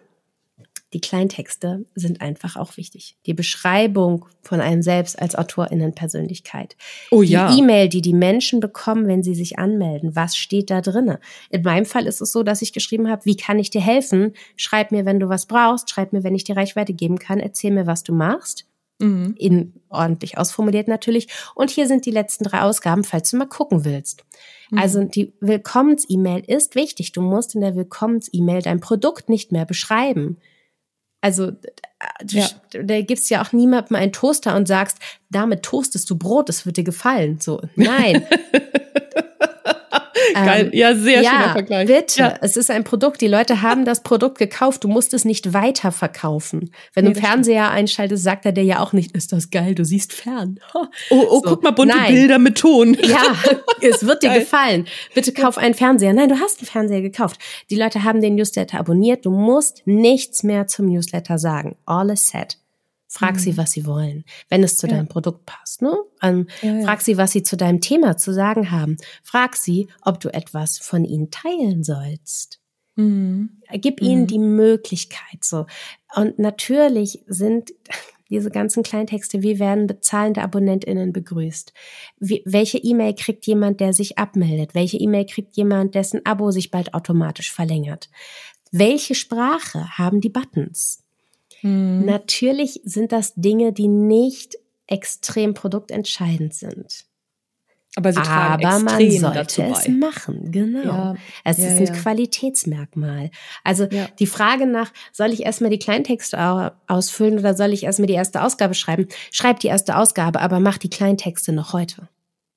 [SPEAKER 2] die Kleintexte sind einfach auch wichtig. Die Beschreibung von einem selbst als Autorinnenpersönlichkeit. Oh ja. Die E-Mail, die die Menschen bekommen, wenn sie sich anmelden. Was steht da drinne? In meinem Fall ist es so, dass ich geschrieben habe, wie kann ich dir helfen? Schreib mir, wenn du was brauchst. Schreib mir, wenn ich dir Reichweite geben kann. Erzähl mir, was du machst. Mhm. In ordentlich ausformuliert natürlich. Und hier sind die letzten drei Ausgaben, falls du mal gucken willst. Mhm. Also die Willkommens-E-Mail ist wichtig. Du musst in der Willkommens-E-Mail dein Produkt nicht mehr beschreiben. Also ja. da gibst ja auch niemandem einen Toaster und sagst, damit toastest du Brot, es wird dir gefallen. So, nein.
[SPEAKER 1] Geil. Ähm, ja, sehr ja, schöner Vergleich.
[SPEAKER 2] Bitte, ja. es ist ein Produkt. Die Leute haben das Produkt gekauft. Du musst es nicht weiterverkaufen. Wenn nee, du einen Fernseher stimmt. einschaltest, sagt er dir ja auch nicht, ist das geil, du siehst fern.
[SPEAKER 1] Oh, oh so. guck mal, bunte Nein. Bilder mit Ton.
[SPEAKER 2] Ja, es wird dir gefallen. Bitte kauf einen Fernseher. Nein, du hast einen Fernseher gekauft. Die Leute haben den Newsletter abonniert. Du musst nichts mehr zum Newsletter sagen. All is set. Frag mhm. sie, was sie wollen, wenn es zu ja. deinem Produkt passt. Ne? Ähm, ja. Frag sie, was sie zu deinem Thema zu sagen haben. Frag sie, ob du etwas von ihnen teilen sollst. Mhm. Gib mhm. ihnen die Möglichkeit so. Und natürlich sind diese ganzen Kleintexte, wie werden bezahlende AbonnentInnen begrüßt? Wie, welche E-Mail kriegt jemand, der sich abmeldet? Welche E-Mail kriegt jemand, dessen Abo sich bald automatisch verlängert? Welche Sprache haben die Buttons? Mhm. Natürlich sind das Dinge, die nicht extrem produktentscheidend sind.
[SPEAKER 1] Aber sie tragen Aber man sollte es
[SPEAKER 2] machen, genau. Ja, es ja, ist ein ja. Qualitätsmerkmal. Also die Frage nach, soll ich erstmal die Kleintexte ausfüllen oder soll ich erstmal die erste Ausgabe schreiben? Schreib die erste Ausgabe, aber mach die Kleintexte noch heute.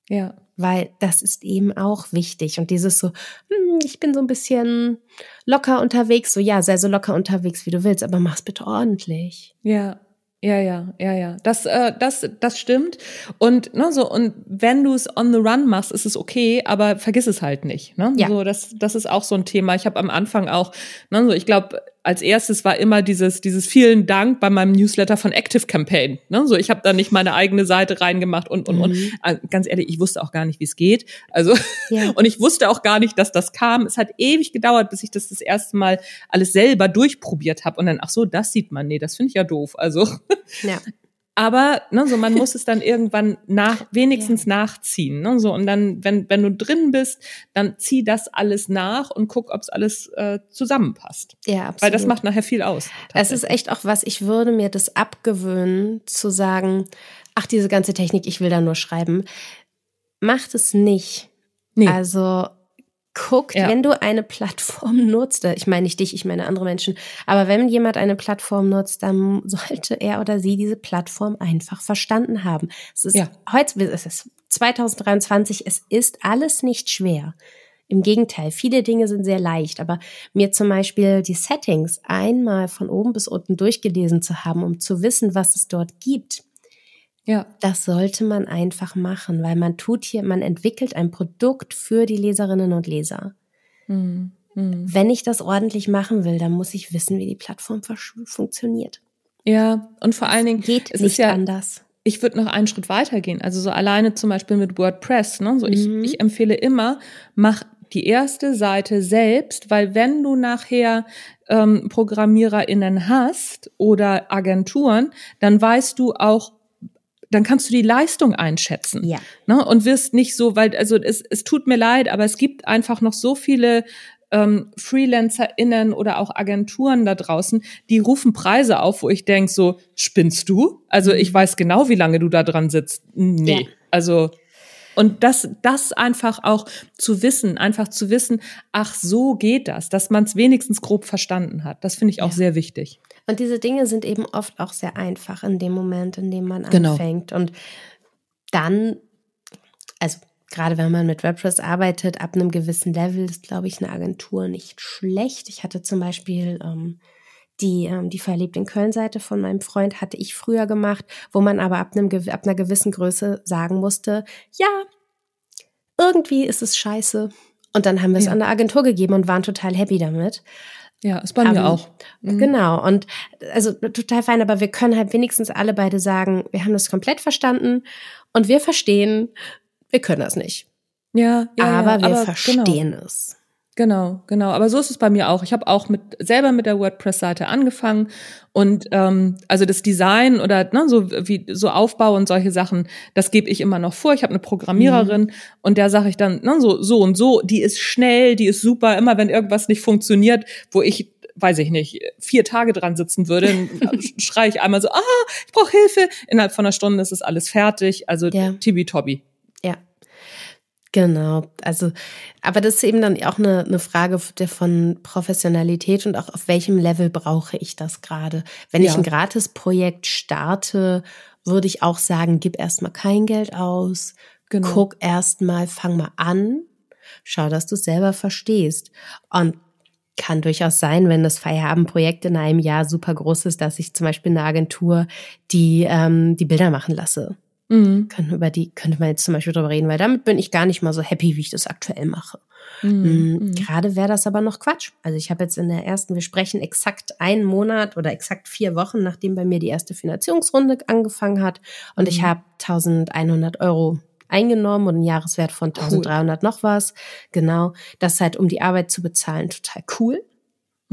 [SPEAKER 1] Ja.
[SPEAKER 2] Weil das ist eben auch wichtig. Und dieses so, hm, ich bin so ein bisschen locker unterwegs, so ja, sei so locker unterwegs, wie du willst, aber mach's bitte ordentlich.
[SPEAKER 1] Ja, ja, ja, ja, ja. Das, äh, das, das stimmt. Und ne, so und wenn du es on the run machst, ist es okay, aber vergiss es halt nicht. Ne? Ja. So, das, das ist auch so ein Thema. Ich habe am Anfang auch, ne, so ich glaube, als erstes war immer dieses, dieses vielen Dank bei meinem Newsletter von Active Campaign. Ne? So, ich habe da nicht meine eigene Seite reingemacht und und mhm. und. Äh, ganz ehrlich, ich wusste auch gar nicht, wie es geht. Also ja. und ich wusste auch gar nicht, dass das kam. Es hat ewig gedauert, bis ich das das erste Mal alles selber durchprobiert habe und dann ach so, das sieht man. Nee, das finde ich ja doof. Also ja. Aber ne, so man muss es dann irgendwann nach wenigstens ja. nachziehen. Ne, so und dann, wenn wenn du drin bist, dann zieh das alles nach und guck, ob es alles äh, zusammenpasst. Ja, absolut. Weil das macht nachher viel aus.
[SPEAKER 2] Es ist echt auch was. Ich würde mir das abgewöhnen, zu sagen, ach diese ganze Technik, ich will da nur schreiben. Macht es nicht. Nee. Also guckt, ja. wenn du eine Plattform nutzt, ich meine nicht dich, ich meine andere Menschen, aber wenn jemand eine Plattform nutzt, dann sollte er oder sie diese Plattform einfach verstanden haben. Es ist ja. heute, es ist 2023, es ist alles nicht schwer. Im Gegenteil, viele Dinge sind sehr leicht, aber mir zum Beispiel die Settings einmal von oben bis unten durchgelesen zu haben, um zu wissen, was es dort gibt, ja. Das sollte man einfach machen, weil man tut hier, man entwickelt ein Produkt für die Leserinnen und Leser. Mhm. Mhm. Wenn ich das ordentlich machen will, dann muss ich wissen, wie die Plattform funktioniert.
[SPEAKER 1] Ja, und vor allen Dingen
[SPEAKER 2] geht es nicht ja, anders.
[SPEAKER 1] Ich würde noch einen Schritt weiter gehen. Also so alleine zum Beispiel mit WordPress. Ne? So mhm. ich, ich empfehle immer, mach die erste Seite selbst, weil wenn du nachher ähm, ProgrammiererInnen hast oder Agenturen, dann weißt du auch, dann kannst du die Leistung einschätzen. Ja. Ne? Und wirst nicht so, weil, also es, es tut mir leid, aber es gibt einfach noch so viele ähm, FreelancerInnen oder auch Agenturen da draußen, die rufen Preise auf, wo ich denk so, spinnst du? Also ich mhm. weiß genau, wie lange du da dran sitzt. Nee. Ja. Also Und das, das einfach auch zu wissen, einfach zu wissen, ach, so geht das, dass man es wenigstens grob verstanden hat. Das finde ich auch ja. sehr wichtig.
[SPEAKER 2] Und diese Dinge sind eben oft auch sehr einfach in dem Moment, in dem man genau. anfängt. Und dann, also gerade wenn man mit WordPress arbeitet, ab einem gewissen Level ist, glaube ich, eine Agentur nicht schlecht. Ich hatte zum Beispiel ähm, die, ähm, die Verliebt in Köln-Seite von meinem Freund hatte ich früher gemacht, wo man aber ab, einem, ab einer gewissen Größe sagen musste, ja, irgendwie ist es scheiße. Und dann haben wir es ja. an der Agentur gegeben und waren total happy damit.
[SPEAKER 1] Ja, ist bei mir um, auch.
[SPEAKER 2] Mhm. Genau. Und also total fein, aber wir können halt wenigstens alle beide sagen, wir haben das komplett verstanden und wir verstehen, wir können das nicht.
[SPEAKER 1] Ja, ja
[SPEAKER 2] aber
[SPEAKER 1] ja,
[SPEAKER 2] wir aber verstehen genau. es.
[SPEAKER 1] Genau, genau. Aber so ist es bei mir auch. Ich habe auch mit selber mit der WordPress-Seite angefangen und ähm, also das Design oder ne, so wie so Aufbau und solche Sachen, das gebe ich immer noch vor. Ich habe eine Programmiererin mhm. und der sage ich dann ne, so so und so. Die ist schnell, die ist super. Immer wenn irgendwas nicht funktioniert, wo ich weiß ich nicht, vier Tage dran sitzen würde, schreie ich einmal so, ah, ich brauche Hilfe. Innerhalb von einer Stunde ist es alles fertig. Also ja. tibi-tobi.
[SPEAKER 2] Genau, also, aber das ist eben dann auch eine, eine Frage der von Professionalität und auch auf welchem Level brauche ich das gerade. Wenn ja. ich ein Gratisprojekt starte, würde ich auch sagen, gib erstmal kein Geld aus, genau. guck erstmal, fang mal an, schau, dass du es selber verstehst. Und kann durchaus sein, wenn das Feierabendprojekt in einem Jahr super groß ist, dass ich zum Beispiel eine Agentur die ähm, die Bilder machen lasse. Mhm. Können über die könnte man jetzt zum Beispiel drüber reden, weil damit bin ich gar nicht mal so happy, wie ich das aktuell mache. Mhm. Mm, mhm. Gerade wäre das aber noch Quatsch. Also ich habe jetzt in der ersten, wir sprechen exakt einen Monat oder exakt vier Wochen, nachdem bei mir die erste Finanzierungsrunde angefangen hat und mhm. ich habe 1100 Euro eingenommen und einen Jahreswert von 1300 cool. noch was. Genau. Das ist halt, um die Arbeit zu bezahlen, total cool.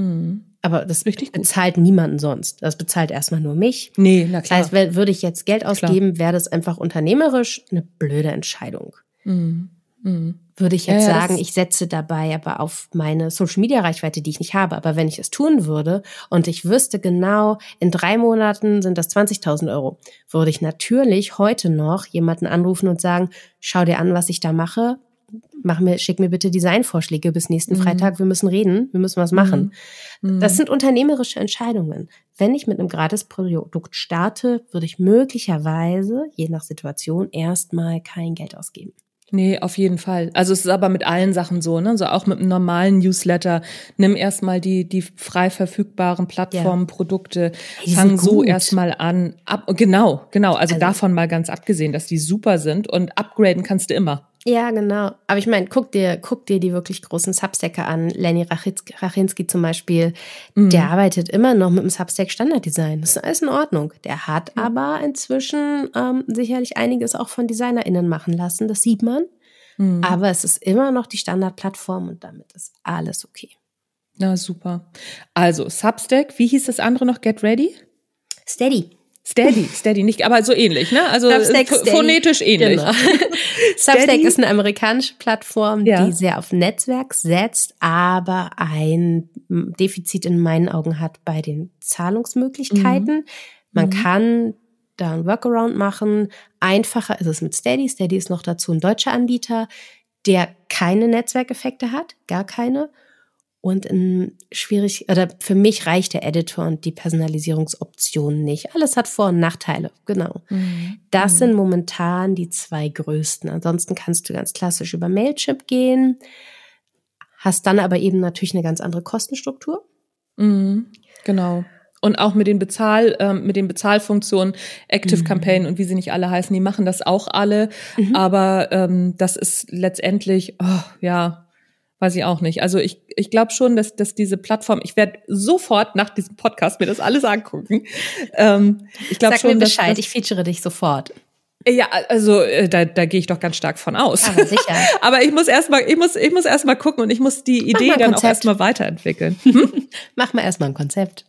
[SPEAKER 2] Mhm. Aber das bezahlt niemanden sonst. Das bezahlt erstmal nur mich.
[SPEAKER 1] Nee, na klar.
[SPEAKER 2] Das heißt, würde ich jetzt Geld ausgeben, wäre das einfach unternehmerisch eine blöde Entscheidung. Mhm. Mhm. Würde ich jetzt ja, sagen, ich setze dabei aber auf meine Social Media Reichweite, die ich nicht habe. Aber wenn ich es tun würde und ich wüsste genau, in drei Monaten sind das 20.000 Euro, würde ich natürlich heute noch jemanden anrufen und sagen, schau dir an, was ich da mache mach mir, schick mir bitte Designvorschläge bis nächsten mhm. Freitag. Wir müssen reden, wir müssen was machen. Mhm. Das sind unternehmerische Entscheidungen. Wenn ich mit einem Gratisprodukt starte, würde ich möglicherweise, je nach Situation, erstmal kein Geld ausgeben.
[SPEAKER 1] Nee, auf jeden Fall. Also es ist aber mit allen Sachen so, ne? So auch mit einem normalen Newsletter. Nimm erstmal die, die frei verfügbaren Plattformen, ja. Produkte, hey, fang so erstmal an. Ab, genau, genau. Also, also davon mal ganz abgesehen, dass die super sind und upgraden kannst du immer.
[SPEAKER 2] Ja, genau. Aber ich meine, guck dir, guck dir die wirklich großen Substacker an. Lenny Rachinski zum Beispiel, mhm. der arbeitet immer noch mit dem Substack Standarddesign. Das ist alles in Ordnung. Der hat mhm. aber inzwischen ähm, sicherlich einiges auch von DesignerInnen machen lassen. Das sieht man. Mhm. Aber es ist immer noch die Standardplattform und damit ist alles okay.
[SPEAKER 1] Na, super. Also, Substack, wie hieß das andere noch? Get Ready?
[SPEAKER 2] Steady.
[SPEAKER 1] Steady, Steady, nicht, aber so ähnlich, ne? Also Substack, phonetisch ähnlich. Genau.
[SPEAKER 2] Substack ist eine amerikanische Plattform, ja. die sehr auf Netzwerk setzt, aber ein Defizit in meinen Augen hat bei den Zahlungsmöglichkeiten. Mhm. Man mhm. kann da ein Workaround machen. Einfacher ist es mit Steady. Steady ist noch dazu ein deutscher Anbieter, der keine Netzwerkeffekte hat, gar keine und in schwierig, oder für mich reicht der Editor und die Personalisierungsoption nicht. Alles hat Vor- und Nachteile, genau. Mhm. Das mhm. sind momentan die zwei größten. Ansonsten kannst du ganz klassisch über Mailchimp gehen, hast dann aber eben natürlich eine ganz andere Kostenstruktur.
[SPEAKER 1] Mhm. Genau. Und auch mit den Bezahl, ähm, mit den Bezahlfunktionen, Active mhm. Campaign und wie sie nicht alle heißen, die machen das auch alle. Mhm. Aber ähm, das ist letztendlich, oh, ja, Weiß ich auch nicht. Also ich, ich glaube schon, dass, dass diese Plattform, ich werde sofort nach diesem Podcast mir das alles angucken. Ähm, ich glaube schon,
[SPEAKER 2] mir Bescheid, dass, ich feature dich sofort.
[SPEAKER 1] Ja, also äh, da, da gehe ich doch ganz stark von aus.
[SPEAKER 2] Aber sicher.
[SPEAKER 1] Aber ich muss erstmal, ich muss, ich muss erstmal gucken und ich muss die Idee dann auch erstmal weiterentwickeln.
[SPEAKER 2] Hm? Mach mal erstmal ein Konzept.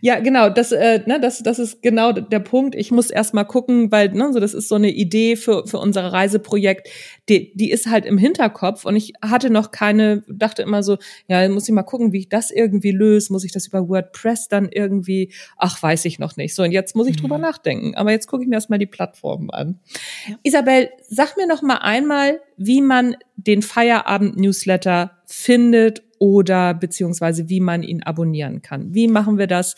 [SPEAKER 1] Ja, genau, das, äh, ne, das, das ist genau der Punkt. Ich muss erst mal gucken, weil ne, so das ist so eine Idee für, für unser Reiseprojekt, die, die ist halt im Hinterkopf und ich hatte noch keine, dachte immer so, ja, muss ich mal gucken, wie ich das irgendwie löse, muss ich das über WordPress dann irgendwie, ach, weiß ich noch nicht. So, und jetzt muss ich mhm. drüber nachdenken. Aber jetzt gucke ich mir erst mal die Plattformen an. Ja. Isabel, sag mir noch mal einmal, wie man den Feierabend-Newsletter findet oder beziehungsweise wie man ihn abonnieren kann. Wie machen wir das?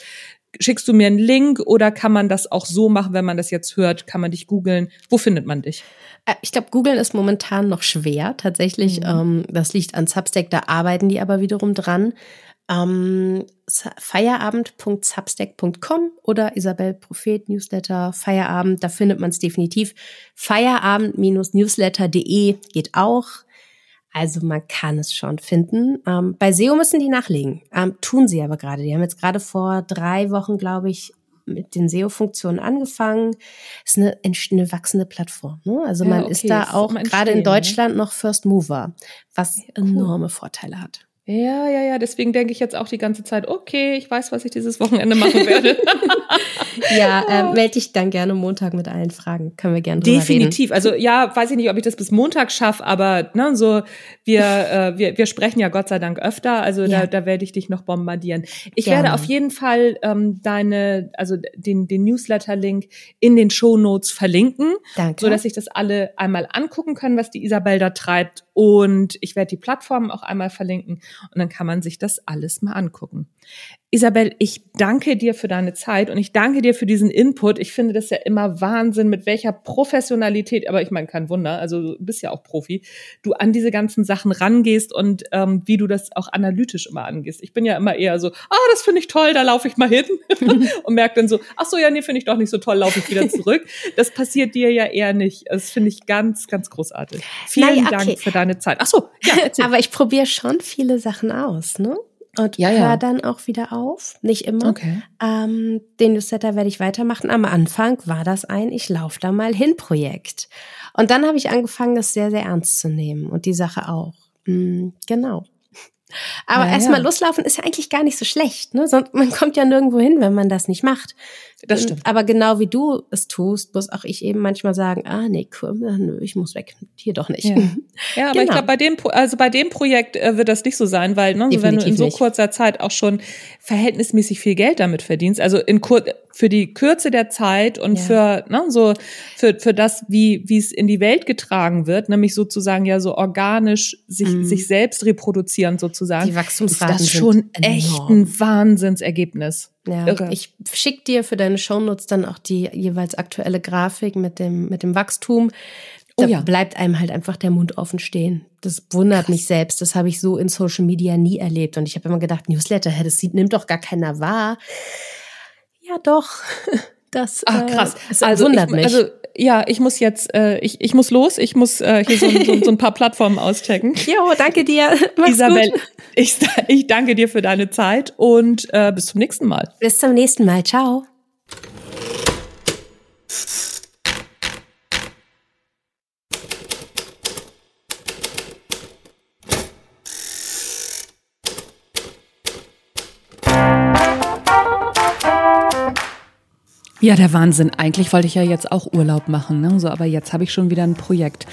[SPEAKER 1] Schickst du mir einen Link oder kann man das auch so machen, wenn man das jetzt hört? Kann man dich googeln? Wo findet man dich?
[SPEAKER 2] Äh, ich glaube, googeln ist momentan noch schwer, tatsächlich. Mhm. Ähm, das liegt an Substack, da arbeiten die aber wiederum dran. Ähm, feierabend.substack.com oder Isabel Prophet Newsletter Feierabend, da findet man es definitiv. Feierabend-newsletter.de geht auch. Also man kann es schon finden. Ähm, bei SEO müssen die nachlegen. Ähm, tun sie aber gerade. Die haben jetzt gerade vor drei Wochen, glaube ich, mit den SEO-Funktionen angefangen. Ist eine, eine wachsende Plattform. Ne? Also ja, man okay. ist da auch gerade in ne? Deutschland ne? noch First Mover, was ja, cool. enorme Vorteile hat.
[SPEAKER 1] Ja, ja, ja. Deswegen denke ich jetzt auch die ganze Zeit, okay, ich weiß, was ich dieses Wochenende machen werde.
[SPEAKER 2] ja, äh, melde dich dann gerne Montag mit allen Fragen. Können wir gerne
[SPEAKER 1] drüber Definitiv. Reden. Also ja, weiß ich nicht, ob ich das bis Montag schaffe, aber ne, so wir, äh, wir, wir sprechen ja Gott sei Dank öfter. Also ja. da, da werde ich dich noch bombardieren. Ich gerne. werde auf jeden Fall ähm, deine, also den, den Newsletter-Link in den Show Notes verlinken, Danke. so dass sich das alle einmal angucken können, was die Isabel da treibt. Und ich werde die Plattformen auch einmal verlinken und dann kann man sich das alles mal angucken. Isabel, ich danke dir für deine Zeit und ich danke dir für diesen Input. Ich finde das ja immer Wahnsinn, mit welcher Professionalität, aber ich meine, kein Wunder, also du bist ja auch Profi, du an diese ganzen Sachen rangehst und ähm, wie du das auch analytisch immer angehst. Ich bin ja immer eher so, ah, das finde ich toll, da laufe ich mal hin und merke dann so, ach so, ja, nee, finde ich doch nicht so toll, laufe ich wieder zurück. Das passiert dir ja eher nicht. Das finde ich ganz, ganz großartig. Vielen naja, okay. Dank für deine Zeit. Ach so,
[SPEAKER 2] ja, aber ich probiere schon viele Sachen aus, ne? Und ja, ja. höre dann auch wieder auf. Nicht immer. Okay. Ähm, den Newsletter werde ich weitermachen. Am Anfang war das ein Ich laufe da mal hin Projekt. Und dann habe ich angefangen, das sehr, sehr ernst zu nehmen und die Sache auch. Mhm, genau. Aber ja, erstmal ja. loslaufen ist ja eigentlich gar nicht so schlecht. Ne? Man kommt ja nirgendwo hin, wenn man das nicht macht. Das stimmt. Aber genau wie du es tust, muss auch ich eben manchmal sagen, ah nee, nö, ich muss weg. Hier doch nicht. Ja,
[SPEAKER 1] ja aber genau. ich glaube, bei dem, also bei dem Projekt äh, wird das nicht so sein, weil ne, wenn du in so kurzer Zeit auch schon verhältnismäßig viel Geld damit verdienst, also in kur für die Kürze der Zeit und ja. für ne, so für für das, wie wie es in die Welt getragen wird, nämlich sozusagen ja so organisch sich mm. sich selbst reproduzieren sozusagen.
[SPEAKER 2] Die Wachstumsraten
[SPEAKER 1] ist das schon echt ein Wahnsinnsergebnis.
[SPEAKER 2] Ja, Irre. ich schick dir für deine Shownotes dann auch die jeweils aktuelle Grafik mit dem, mit dem Wachstum. Da oh ja. bleibt einem halt einfach der Mund offen stehen. Das wundert Krass. mich selbst. Das habe ich so in Social Media nie erlebt. Und ich habe immer gedacht, Newsletter, hä, das sieht, nimmt doch gar keiner wahr. Ja, doch. Das,
[SPEAKER 1] Ach, krass. Äh, das also wundert ich, mich. Also ja, ich muss jetzt, äh, ich, ich muss los, ich muss äh, hier so, so, so ein paar Plattformen auschecken.
[SPEAKER 2] Jo, danke dir.
[SPEAKER 1] Mach's Isabel, gut. Ich, ich danke dir für deine Zeit und äh, bis zum nächsten Mal.
[SPEAKER 2] Bis zum nächsten Mal. Ciao.
[SPEAKER 1] Ja, der Wahnsinn. Eigentlich wollte ich ja jetzt auch Urlaub machen, ne? so, aber jetzt habe ich schon wieder ein Projekt.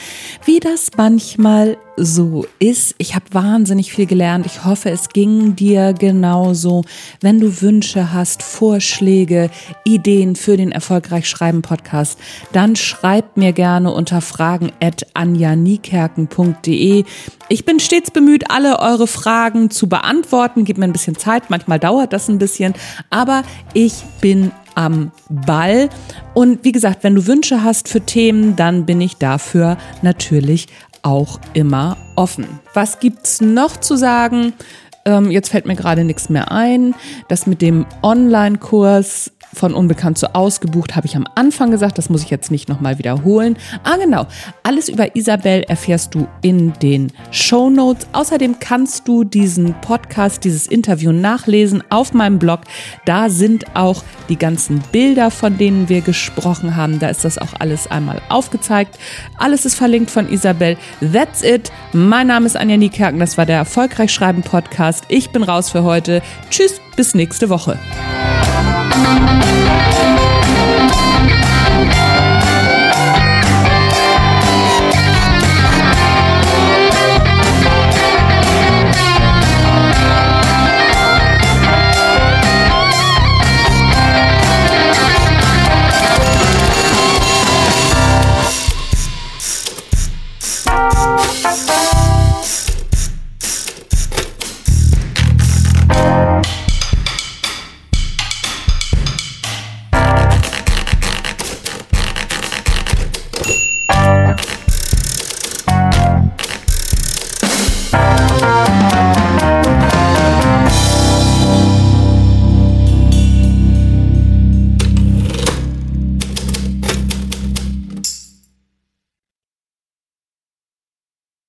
[SPEAKER 1] Wie das manchmal so ist. Ich habe wahnsinnig viel gelernt. Ich hoffe, es ging dir genauso. Wenn du Wünsche hast, Vorschläge, Ideen für den Erfolgreich Schreiben Podcast, dann schreib mir gerne unter fragen at anjanikerken.de. Ich bin stets bemüht, alle eure Fragen zu beantworten. Gib mir ein bisschen Zeit. Manchmal dauert das ein bisschen, aber ich bin am Ball. Und wie gesagt, wenn du Wünsche hast für Themen, dann bin ich dafür natürlich auch immer offen. Was gibt's noch zu sagen? Ähm, jetzt fällt mir gerade nichts mehr ein. Das mit dem Online-Kurs von unbekannt zu ausgebucht, habe ich am Anfang gesagt. Das muss ich jetzt nicht nochmal wiederholen. Ah, genau. Alles über Isabel erfährst du in den Show Notes. Außerdem kannst du diesen Podcast, dieses Interview nachlesen auf meinem Blog. Da sind auch die ganzen Bilder, von denen wir gesprochen haben. Da ist das auch alles einmal aufgezeigt. Alles ist verlinkt von Isabel. That's it. Mein Name ist Anja Niekerken. Das war der Erfolgreich Schreiben Podcast. Ich bin raus für heute. Tschüss, bis nächste Woche. Música